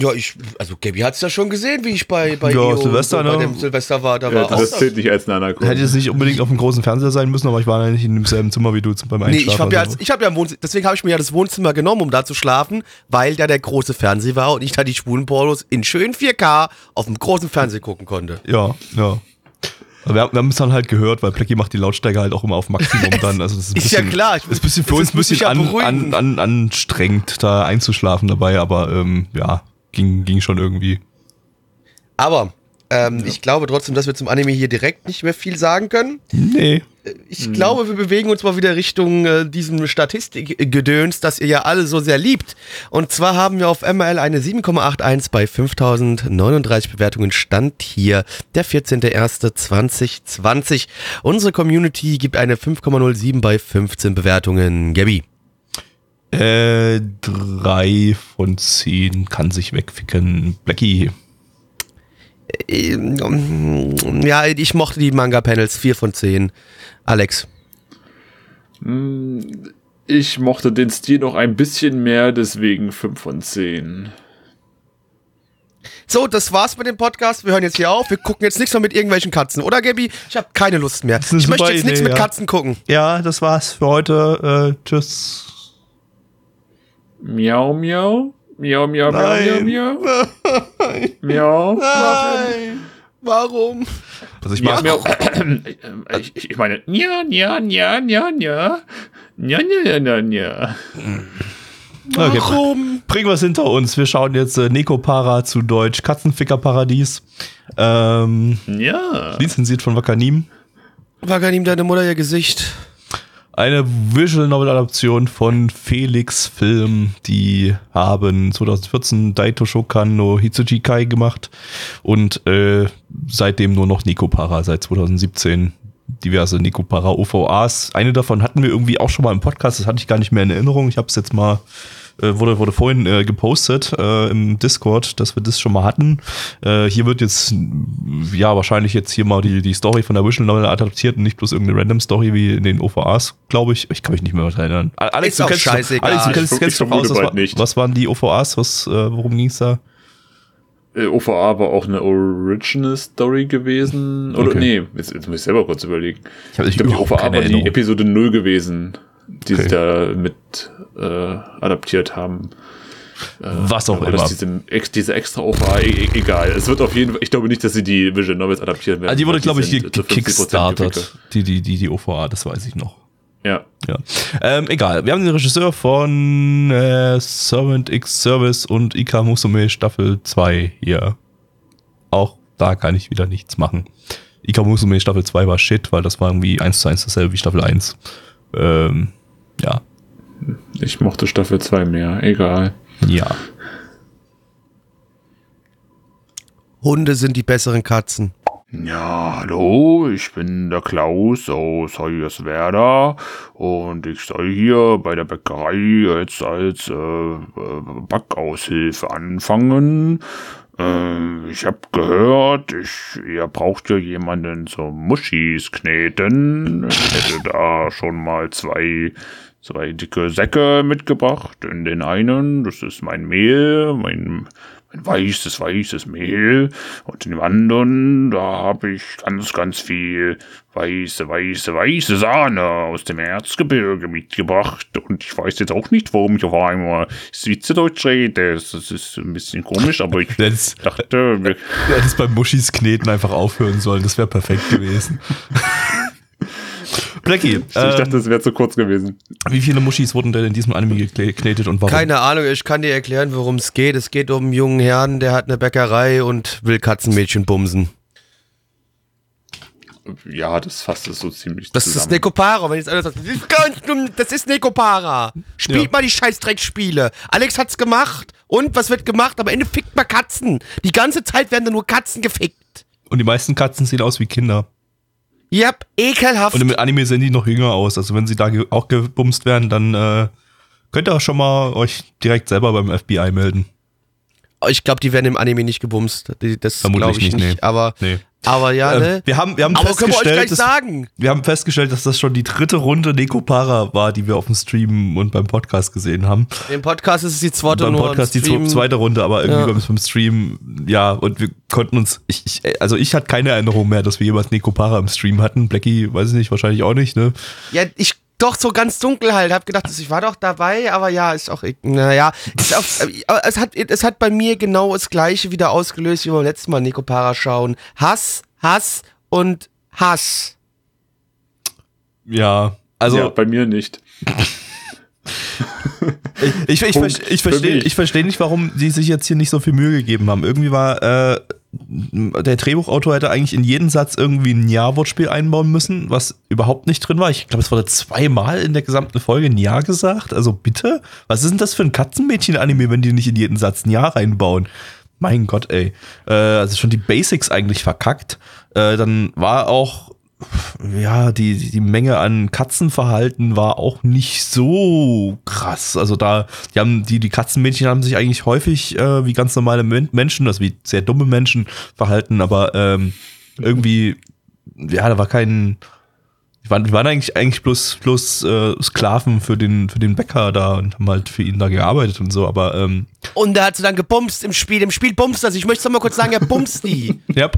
Ja, ich, also Gabi hat's ja schon gesehen, wie ich bei, bei, Ja, Silvester, bei ne? dem Silvester war. Da Ja, war auch das zählt nicht als Nanakon. Hätte jetzt nicht unbedingt auf dem großen Fernseher sein müssen, aber ich war ja nicht in demselben Zimmer wie du beim Nee, Einschlafen. ich habe ja, also. als- ich hab ja ein Wohnzimmer, deswegen habe ich mir ja das Wohnzimmer genommen, um da zu schlafen, weil da der große Fernseher war und ich da die schwulen Pornos in schön 4K auf dem großen Fernseher gucken konnte. Ja, ja. Aber Wir, wir haben es dann halt gehört, weil Blackie macht die Lautstärke halt auch immer auf Maximum dann. Also das ist, ein Ist bisschen, ja klar, ich- ist ein bisschen für uns ein bisschen ja an, an, an, anstrengend, da einzuschlafen dabei, aber ähm, ja, ging, ging schon irgendwie. Aber ähm, ich glaube trotzdem, dass wir zum Anime hier direkt nicht mehr viel sagen können. Nee. Ich glaube, wir bewegen uns mal wieder Richtung äh, diesem Statistikgedöns, das ihr ja alle so sehr liebt. Und zwar haben wir auf ML eine 7,81 bei 5039 Bewertungen. Stand hier der 14.01.2020. Unsere Community gibt eine 5,07 bei 15 Bewertungen. Gabi. Äh, drei von zehn kann sich wegficken. Blackie. Ähm, Ja, ich mochte die Manga-Panels. 4 von 10. Alex. Ich mochte den Stil noch ein bisschen mehr, deswegen 5 von 10. So, das war's mit dem Podcast. Wir hören jetzt hier auf. Wir gucken jetzt nichts mehr mit irgendwelchen Katzen, oder Gabi? Ich habe keine Lust mehr. Ich möchte jetzt nichts Idee, mit ja. Katzen gucken. Ja, das war's für heute. Äh, tschüss. Miau, miau. Miau, miau, miau, Nein. miau, miau. Miau. Nein. Warum? Also ich Miau, mach, miau. Ich, ich ich meine, ja, ja, ja, ja, ja. Ja, ja, ja, ja, ja. Okay, Warum? bringen wir es hinter uns. Wir schauen jetzt äh, Nekopara zu Deutsch Katzenfickerparadies. Ähm, Ja. lizenziert von Wakanim. Wagan ihm deine Mutter ihr Gesicht. Eine Visual Novel Adaption von Felix Film. Die haben 2014 Daito Shokan no Hitsuji Kai gemacht und äh, seitdem nur noch Nekopara seit 2017 diverse Nekopara OVAs. Eine davon hatten wir irgendwie auch schon mal im Podcast, das hatte ich gar nicht mehr in Erinnerung. Ich habe es jetzt mal äh, wurde, wurde vorhin äh, gepostet äh, im Discord, dass wir das schon mal hatten. Äh, hier wird jetzt, ja, wahrscheinlich jetzt hier mal die, die Story von der Visual Novel adaptiert und nicht bloß irgendeine random Story wie in den OVAs, glaube ich. Ich kann mich nicht mehr daran erinnern. Alex, du kennst. Alex, du Ich kennst, kennst ich doch aus, vermute was, war, nicht. was waren die OVAs? Was, äh, worum ging's da? Äh, OVA war auch eine Original Story gewesen. Oder Okay. nee, jetzt, jetzt muss ich selber kurz überlegen. Ich habe Ich glaube, die OVA war die Episode 0 gewesen, die Okay. sie da mit äh, adaptiert haben. Äh, Was auch immer. Diese, diese extra OVA, e e egal. Es wird auf jeden Fall, ich glaube nicht, dass sie die Visual Novels adaptieren werden. Ah, die wurde, glaube ich, sind ge- zu 50% gefickert. gekickstartet. Die, die, die, die OVA, das weiß ich noch. Ja. Ja. Ähm, egal. Wir haben den Regisseur von äh, Servant X Service und Ika Musume Staffel 2 hier. Auch da kann ich wieder nichts machen. Ika Musume Staffel 2 war shit, weil das war irgendwie 1 zu 1 dasselbe wie Staffel 1. Ähm, ja. Ich mochte Staffel 2 mehr, egal. Ja. Hunde sind die besseren Katzen. Ja, hallo, ich bin der Klaus aus Hoyerswerda und ich soll hier bei der Bäckerei jetzt als äh, äh, Backaushilfe anfangen. Äh, ich habe gehört, ich, ihr braucht ja jemanden zum Muschis kneten. Ich hätte da schon mal zwei, zwei dicke Säcke mitgebracht. In den einen, das ist mein Mehl, mein ein weißes, weißes Mehl. Und in dem anderen, da habe ich ganz, ganz viel weiße, weiße, weiße Sahne aus dem Erzgebirge mitgebracht. Und ich weiß jetzt auch nicht, warum ich auf einmal Schweizerdeutsch rede. Das ist ein bisschen komisch, aber ich Das, dachte, wir- hättest beim Muschis Kneten einfach aufhören sollen. Das wäre perfekt gewesen. Blackie, ich dachte, ähm, das wäre zu kurz gewesen. wie viele Muschis wurden denn in diesem Anime geknetet und warum? Keine Ahnung, ich kann dir erklären, worum es geht. Es geht um einen jungen Herrn, der hat eine Bäckerei und will Katzenmädchen bumsen. Ja, das fasst es so ziemlich Das ist zusammen. Nekopara, wenn jetzt einer sagt, das ist, ganz dumm, das ist Nekopara. Spielt Ja. mal die scheiß Dreckspiele. Alex hat's gemacht. Und was wird gemacht? Am Ende fickt man Katzen. Die ganze Zeit werden da nur Katzen gefickt. Und die meisten Katzen sehen aus wie Kinder. Yep, ekelhaft. Und im Anime sehen die noch jünger aus. Also wenn sie da ge auch gebumst werden, dann äh, könnt ihr auch schon mal euch direkt selber beim FBI melden. Ich glaube, die werden im Anime nicht gebumst. Das Vermutlich glaube ich nicht, nicht. nee. Aber, Nee. aber ja, Äh, ne? wir haben, wir haben Aber können wir euch festgestellt, gleich dass, sagen. wir haben festgestellt, dass das schon die dritte Runde Nekopara war, die wir auf dem Stream und beim Podcast gesehen haben. Im Podcast ist es die zweite beim nur Podcast die zweite Runde, aber irgendwie Ja. beim, beim Stream, ja, und wir konnten uns, ich, ich, also ich hatte keine Erinnerung mehr, dass wir jemals Nekopara im Stream hatten. Blackie, weiß ich nicht, wahrscheinlich auch nicht, ne? Ja, ich doch so ganz dunkel halt. Hab gedacht, ich war doch dabei, aber ja, ist auch, naja, ist auch, aber es hat, es hat bei mir genau das Gleiche wieder ausgelöst, wie beim letzten Mal Nekopara schauen. Hass, Hass und Hass. Ja, also ja, bei mir nicht. Ich, ich, ich, ich verstehe ich versteh nicht, warum die sich jetzt hier nicht so viel Mühe gegeben haben. Irgendwie war, äh, der Drehbuchautor hätte eigentlich in jeden Satz irgendwie ein Ja-Wortspiel einbauen müssen, was überhaupt nicht drin war. Ich glaube, es wurde zweimal in der gesamten Folge ein Ja gesagt. Also bitte? Was ist denn das für ein Katzenmädchen-Anime, wenn die nicht in jeden Satz ein Ja reinbauen? Mein Gott, ey. Äh, also schon die Basics eigentlich verkackt. Äh, dann war auch ja, die, die Menge an Katzenverhalten war auch nicht so krass. Also da, die haben, die, die Katzenmädchen haben sich eigentlich häufig äh, wie ganz normale Men Menschen, also wie sehr dumme Menschen verhalten, aber ähm, irgendwie, ja, da war kein, waren, die waren eigentlich, eigentlich bloß, bloß äh, Sklaven für den, für den Bäcker da und haben halt für ihn da gearbeitet und so, aber ähm, Und da hat sie dann gebumst im Spiel. Im Spiel bumst das. Ich möchte es noch mal kurz sagen, er bumst die. ja,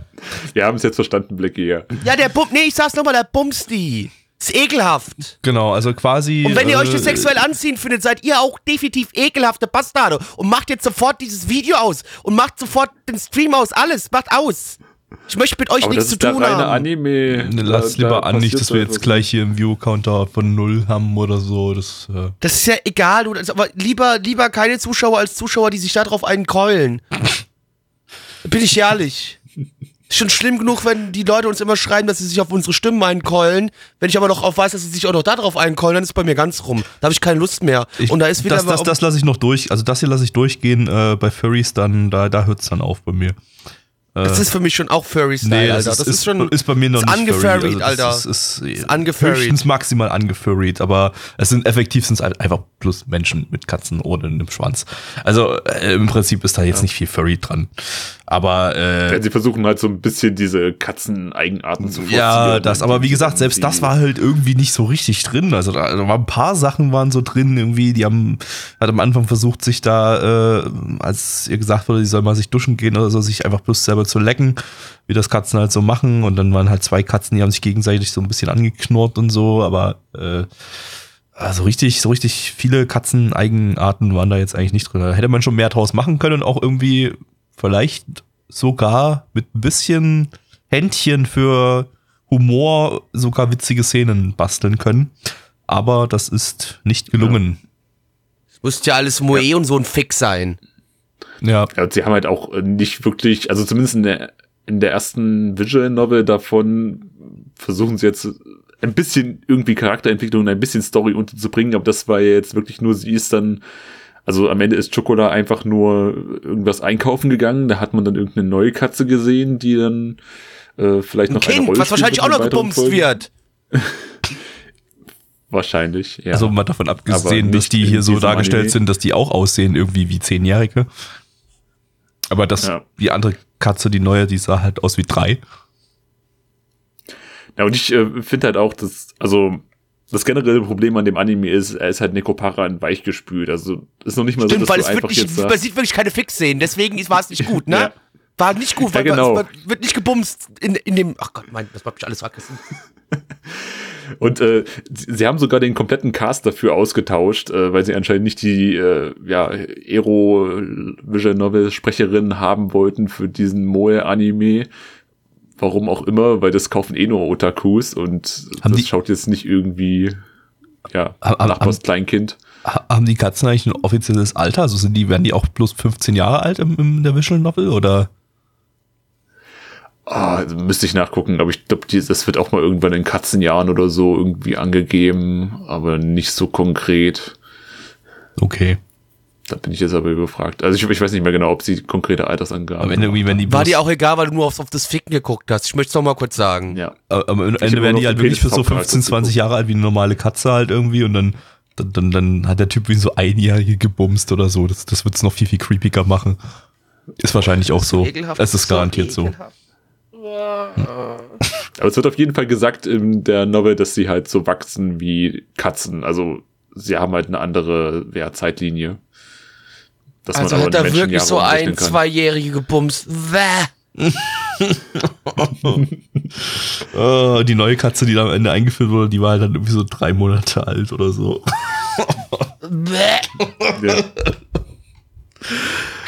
Wir haben es jetzt verstanden, Blackie, ja. Ja, der bumst, nee, ich sag's noch mal, der bumst die. Ist ekelhaft. genau, also quasi. Und wenn ihr euch das äh, sexuell anziehen findet, seid ihr auch definitiv ekelhafte Bastarde. Und macht jetzt sofort dieses Video aus. Und macht sofort den Stream aus. Alles. Macht aus. Ich möchte mit euch Aber nichts zu tun reine haben. Anime. Ne, Lass Da- lieber da an, nicht, dass wir jetzt gleich hier einen View-Counter von null haben oder so. Das, äh, Das ist ja egal, du, aber lieber, lieber keine Zuschauer als Zuschauer, die sich darauf einen keulen. Bin ich ehrlich. Ist schon schlimm genug, wenn die Leute uns immer schreiben, dass sie sich auf unsere Stimmen einkeulen. Wenn ich aber noch auf weiß, dass sie sich auch noch darauf einkeulen, dann ist es bei mir ganz rum. Da habe ich keine Lust mehr. ich, Und da ist wieder das, das, das lasse ich noch durch. Also das hier lasse ich durchgehen. Äh, bei Furries dann, da, da hört es dann auf bei mir. Das ist für mich schon auch Furry-Style, Alter. Das ist, schon. ist bei mir noch ist nicht angefurried, furry. Also Alter. Das ist, ist, ist angefurried. höchstens maximal angefurried, aber es sind effektiv sind es einfach plus Menschen mit Katzen ohne einem Schwanz. Also äh, im Prinzip ist da jetzt nicht viel Furry dran. Aber äh, Wenn sie versuchen halt so ein bisschen diese Katzeneigenarten zu forcieren. ja, das, aber wie gesagt, selbst das war halt irgendwie nicht so richtig drin. Also da, da waren ein paar Sachen waren so drin irgendwie, die haben hat am Anfang versucht, sich da, äh, als ihr gesagt wurde, die soll mal sich duschen gehen oder so, sich einfach bloß selber zu lecken, wie das Katzen halt so machen. Und dann waren halt zwei Katzen, die haben sich gegenseitig so ein bisschen angeknurrt und so, aber äh, also richtig, so richtig viele Katzeneigenarten waren da jetzt eigentlich nicht drin. Da hätte man schon mehr draus machen können und auch irgendwie vielleicht sogar mit ein bisschen Händchen für Humor sogar witzige Szenen basteln können. Aber das ist nicht gelungen. Muss ja alles Moe und so ein Fick sein. Ja. Ja, und sie haben halt auch äh, nicht wirklich, also zumindest in der, in der ersten Visual Novel davon versuchen sie jetzt ein bisschen irgendwie Charakterentwicklung und ein bisschen Story unterzubringen, aber das war ja jetzt wirklich nur, sie ist dann, also am Ende ist Chocola einfach nur irgendwas einkaufen gegangen, da hat man dann irgendeine neue Katze gesehen, die dann äh, vielleicht Ein noch eine Kind, Rolle was spielt wahrscheinlich in auch noch gebumst wird. Wahrscheinlich, ja. Also mal davon abgesehen, dass die hier so dargestellt Anime. sind, dass die auch aussehen irgendwie wie Zehnjährige. Aber das, Ja. die andere Katze, die neue, die sah halt aus wie drei. Ja, und ich äh, finde halt auch, dass, also, das generelle Problem an dem Anime ist, er ist halt Nekopara in weich gespült. Also, ist noch nicht mal Stimmt, so, weil dass es du wird einfach nicht, jetzt man sieht wirklich keine Fix-Szenen, deswegen war es nicht gut, ne? Ja. War nicht gut, Ja, weil genau. es wird nicht gebumst in, in dem. Ach Gott, mein, das macht mich alles vergessen. Und äh, sie, haben sogar den kompletten Cast dafür ausgetauscht, äh, weil sie anscheinend nicht die äh, ja, Ero Visual Novel Sprecherin haben wollten für diesen Moe-Anime. Warum auch immer, weil das kaufen eh nur Otakus und Haben das die- schaut jetzt nicht irgendwie ja, Haben- haben- Nachbars Kleinkind. Ha- Haben die Katzen eigentlich ein offizielles Alter? Also sind die, werden die auch bloß 15 Jahre alt im, im der Visual Novel oder? Ah, also müsste ich nachgucken, aber ich glaube, das wird auch mal irgendwann in Katzenjahren oder so irgendwie angegeben, aber nicht so konkret. Okay. Da bin ich jetzt aber überfragt. Also ich, ich weiß nicht mehr genau, ob sie konkrete Altersangaben Am Ende, irgendwie, wenn die War dir auch egal, weil du nur aufs, auf das Ficken geguckt hast. Ich möchte es noch mal kurz sagen. Ja. Aber am Ende werden die halt wirklich für so Penis-Hauptcharakter 15, 20 Jahre alt wie eine normale Katze halt irgendwie und dann, dann, dann, dann hat der Typ wie so einjährige gebumst oder so. Das, das wird es noch viel, viel creepiger machen. Ist wahrscheinlich auch so. Es ist garantiert so. ekelhaft. Aber es wird auf jeden Fall gesagt in der Novel, dass sie halt so wachsen wie Katzen. Also sie haben halt eine andere ja, Zeitlinie. Dass Also aber hat er in wirklich so ein, zweijährige gebumst. Wäh. Äh, die neue Katze, die da am Ende eingeführt wurde, die war halt dann irgendwie so drei Monate alt oder so. Wäh. Ja.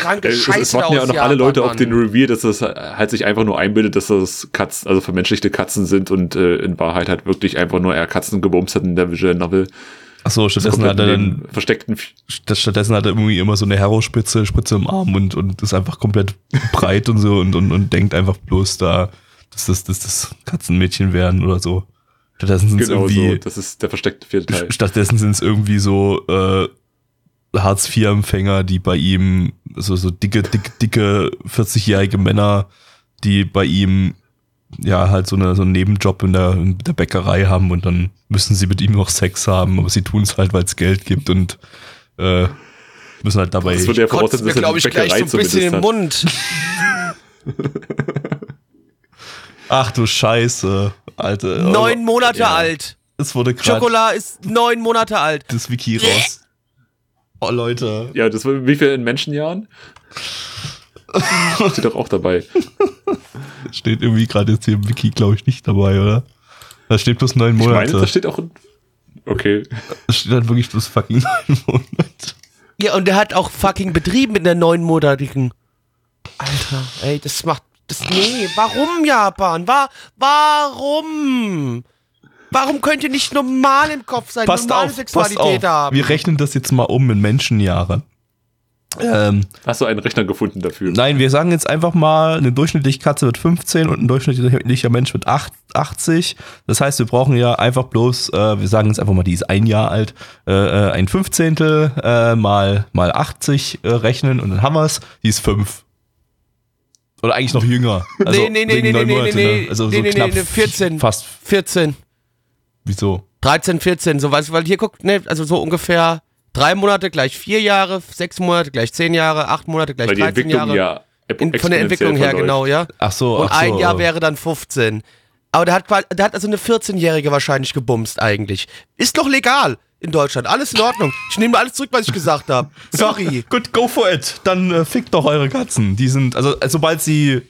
Kranke Äh, Es, Scheiße es warten ja auch noch Japan, alle Leute Mann. auf den Reveal, dass das halt sich einfach nur einbildet, dass das Katzen, also vermenschlichte Katzen sind und äh, in Wahrheit halt wirklich einfach nur er Katzen gebumst hat in der Visual Novel. Achso, stattdessen hat er dann, versteckten stattdessen hat er irgendwie immer so eine Hero-Spitze, Spritze im Arm und, und ist einfach komplett breit und so und, und, und denkt einfach bloß da, dass das, dass das Katzenmädchen werden oder so. Stattdessen sind es Genau irgendwie. so, das ist der versteckte vierte Teil. Stattdessen sind es irgendwie so äh, Hartz-IV-Empfänger, die bei ihm, so, so dicke, dicke, dicke 40-jährige Männer, die bei ihm ja halt so, eine, so einen Nebenjob in der, in der Bäckerei haben und dann müssen sie mit ihm noch Sex haben, aber sie tun es halt, weil es Geld gibt und äh, müssen halt dabei. Das würde ja voraussetzen, mir, dass glaube die ich, gleich so ein bisschen in den Mund. Ach du Scheiße, Alter. Neun Monate ja. alt. Es wurde gerade Schokolade ist neun Monate alt. das Wiki raus. Oh Leute. Ja, das war wie viel in Menschenjahren? Steht doch auch dabei. Steht irgendwie gerade jetzt hier im Wiki, glaube ich, nicht dabei, oder? Da steht bloß neun Ich Monate. meine, da steht auch. Okay. Da steht halt wirklich bloß fucking neun Monate. Ja, und der hat auch fucking betrieben mit einer neunmonatigen. Alter, ey, das macht, das nee, warum Japan? War, warum? Warum könnt ihr nicht normal im Kopf sein, Passt normale auf, passt Sexualität auf. haben? Wir rechnen das jetzt mal um in Menschenjahre. Ähm, Hast du einen Rechner gefunden dafür? nein, wir sagen jetzt einfach mal, eine durchschnittliche Katze wird 15 und ein durchschnittlicher Mensch wird 8, 80. Das heißt, wir brauchen ja einfach bloß, äh, wir sagen jetzt einfach mal, die ist ein Jahr alt, äh, äh, ein Fünfzehntel äh, mal, mal 80 äh, rechnen und dann haben wir es. Die ist 5. Oder eigentlich noch jünger. Also nee, nee, nee, nee, nee, Monate, nee, ne? Also nee, so nee, knapp nee, 14. Fast. 14, Wieso? 13, 14, so was, weil hier guckt, ne, also so ungefähr drei Monate gleich vier Jahre, sechs Monate gleich zehn Jahre, acht Monate gleich Weil die 13 Entwicklung Jahre. ja In, von der Entwicklung her, genau, ja. Ach so. Und ach so. ein Jahr wäre dann 15. Aber der hat, quasi- der hat also eine 14-Jährige wahrscheinlich gebumst eigentlich. Ist doch legal in Deutschland. Alles in Ordnung. Ich nehme alles zurück, was ich gesagt habe. Sorry. Gut, go for it. Dann äh, fickt doch eure Katzen. Die sind, also äh, sobald sie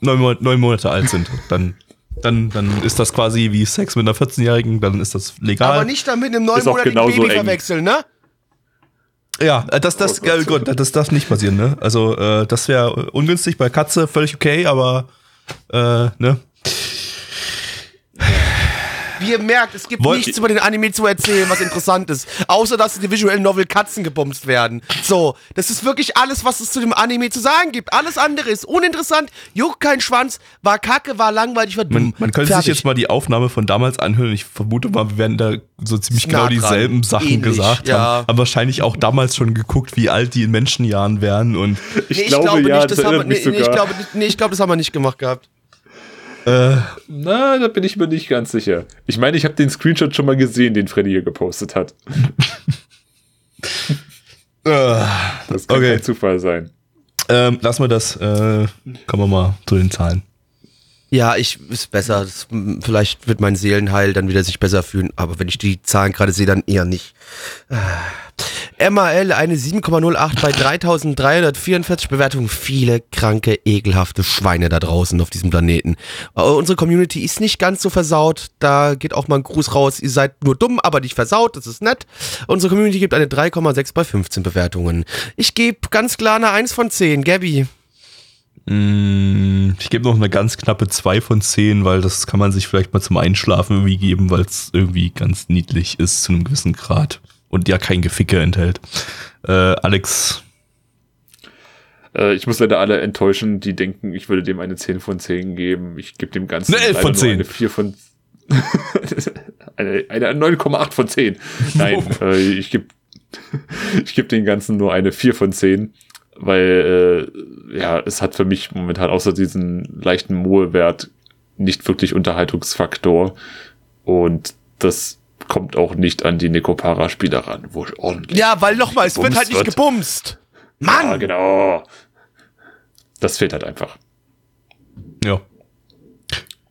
neun Monate alt sind, dann, dann, dann ist das quasi wie Sex mit einer 14-Jährigen, dann ist das legal. Aber nicht damit einem auch neunmonatigen Baby eng. verwechseln, ne? Ja, äh, das, das, äh, gut, das darf nicht passieren, ne? Also, äh, das wäre ungünstig bei Katze, völlig okay, aber, äh, ne? Wie ihr merkt, es gibt Wollt- nichts über den Anime zu erzählen, was interessant ist. Außer, dass in der Visual Novel Katzen gebumst werden. So, das ist wirklich alles, was es zu dem Anime zu sagen gibt. Alles andere ist uninteressant, juckt kein Schwanz, war kacke, war langweilig, war dumm. Man, man könnte Fertig. sich jetzt mal die Aufnahme von damals anhören. Ich vermute mal, wir werden da so ziemlich Nah genau dran. dieselben Sachen Ähnlich, gesagt ja. haben. Haben wahrscheinlich auch damals schon geguckt, wie alt die in Menschenjahren wären und Ich, Nee, glaube, ja, nicht, das, das haben wir, nee, nee, ich glaube, nee, ich glaube, das haben wir nicht gemacht gehabt. Äh, Na, da bin ich mir nicht ganz sicher. Ich meine, ich habe den Screenshot schon mal gesehen, den Freddy hier gepostet hat. äh, Das kann Okay. kein Zufall sein. ähm, lassen wir das, äh, kommen wir mal zu den Zahlen. Ja, ich ist besser. Das, vielleicht wird mein Seelenheil dann wieder sich besser fühlen, aber wenn ich die Zahlen gerade sehe, dann eher nicht. Äh. MAL eine 7,08 bei 3344 Bewertungen. Viele kranke, ekelhafte Schweine da draußen auf diesem Planeten. Äh, unsere Community ist nicht ganz so versaut. Da geht auch mal ein Gruß raus. Ihr seid nur dumm, aber nicht versaut. Das ist nett. Unsere Community gibt eine 3,6 bei 15 Bewertungen. Ich gebe ganz klar eine 1 von 10. Gabby. Mm, Ich gebe noch eine ganz knappe 2 von 10, weil das kann man sich vielleicht mal zum Einschlafen irgendwie geben, weil es irgendwie ganz niedlich ist zu einem gewissen Grad und ja kein Geficke enthält. Äh, Alex, Äh, ich muss leider alle enttäuschen, die denken, ich würde dem eine 10 von 10 geben. Ich gebe dem Ganzen Eine 11 leider von nur 10. Eine 4 von eine, eine 9,8 von 10. Nein, äh, ich gebe ich geb den Ganzen nur eine 4 von 10, weil äh, ja, es hat für mich momentan außer diesen leichten Moe-Wert nicht wirklich Unterhaltungsfaktor und das kommt auch nicht an die Nekopara-Spieler ran, wo ordentlich Ja, weil nochmal, es wird halt nicht Gebumst gebumst. Mann! Ja, genau. Das fehlt halt einfach. ja.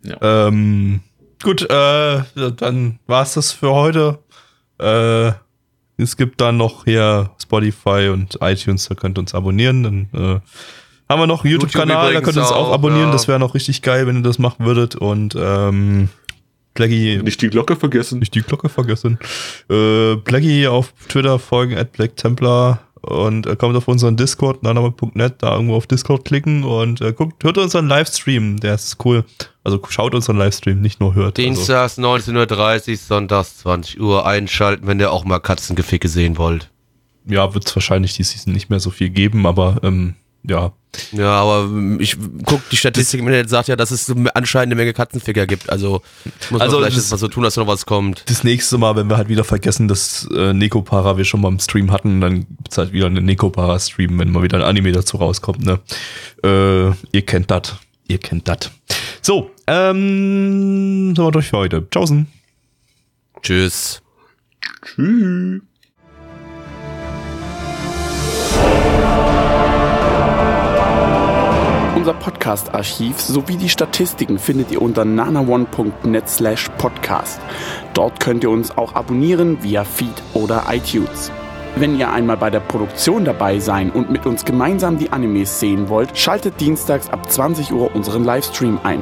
Ja. Ähm, gut, äh, dann war's das für heute. Äh, es gibt dann noch hier Spotify und iTunes, da könnt ihr uns abonnieren. Dann äh, haben wir noch einen YouTube YouTube-Kanal, da könnt ihr uns auch auch, abonnieren. ja. Das wäre noch richtig geil, wenn ihr das machen würdet. Und ähm, Plaggy, Nicht die Glocke vergessen. nicht die Glocke vergessen. Äh, auf Twitter folgen, at Black Templar und äh, kommt auf unseren Discord, naname.net, da irgendwo auf Discord klicken und äh, guckt, hört unseren Livestream, der ist cool. Also schaut unseren Livestream, nicht nur hört. Also, Dienstags 19.30 Uhr, sonntags 20 Uhr einschalten, wenn ihr auch mal Katzengeficke sehen wollt. ja, wird es wahrscheinlich die Season nicht mehr so viel geben, aber ähm, ja. Ja, aber ähm, ich guck die Statistik im Internet sagt ja, dass es anscheinend eine Menge Katzenficker gibt. Also muss Also man vielleicht das- mal so tun, dass noch was kommt. Das nächste Mal, wenn wir halt wieder vergessen, dass äh, Nekopara wir schon mal im Stream hatten, dann gibt's halt wieder einen Nekopara-Stream, wenn mal wieder ein Anime dazu rauskommt, ne? Äh, ihr kennt das. Ihr kennt das. So, ähm, sind wir durch für heute. Tschaußen. Tschüss. Tschüss. Unser Podcast-Archiv sowie die Statistiken findet ihr unter nanaone.net slash podcast. Dort könnt ihr uns auch abonnieren via Feed oder iTunes. Wenn ihr einmal bei der Produktion dabei sein und mit uns gemeinsam die Animes sehen wollt, schaltet dienstags ab 20 Uhr unseren Livestream ein.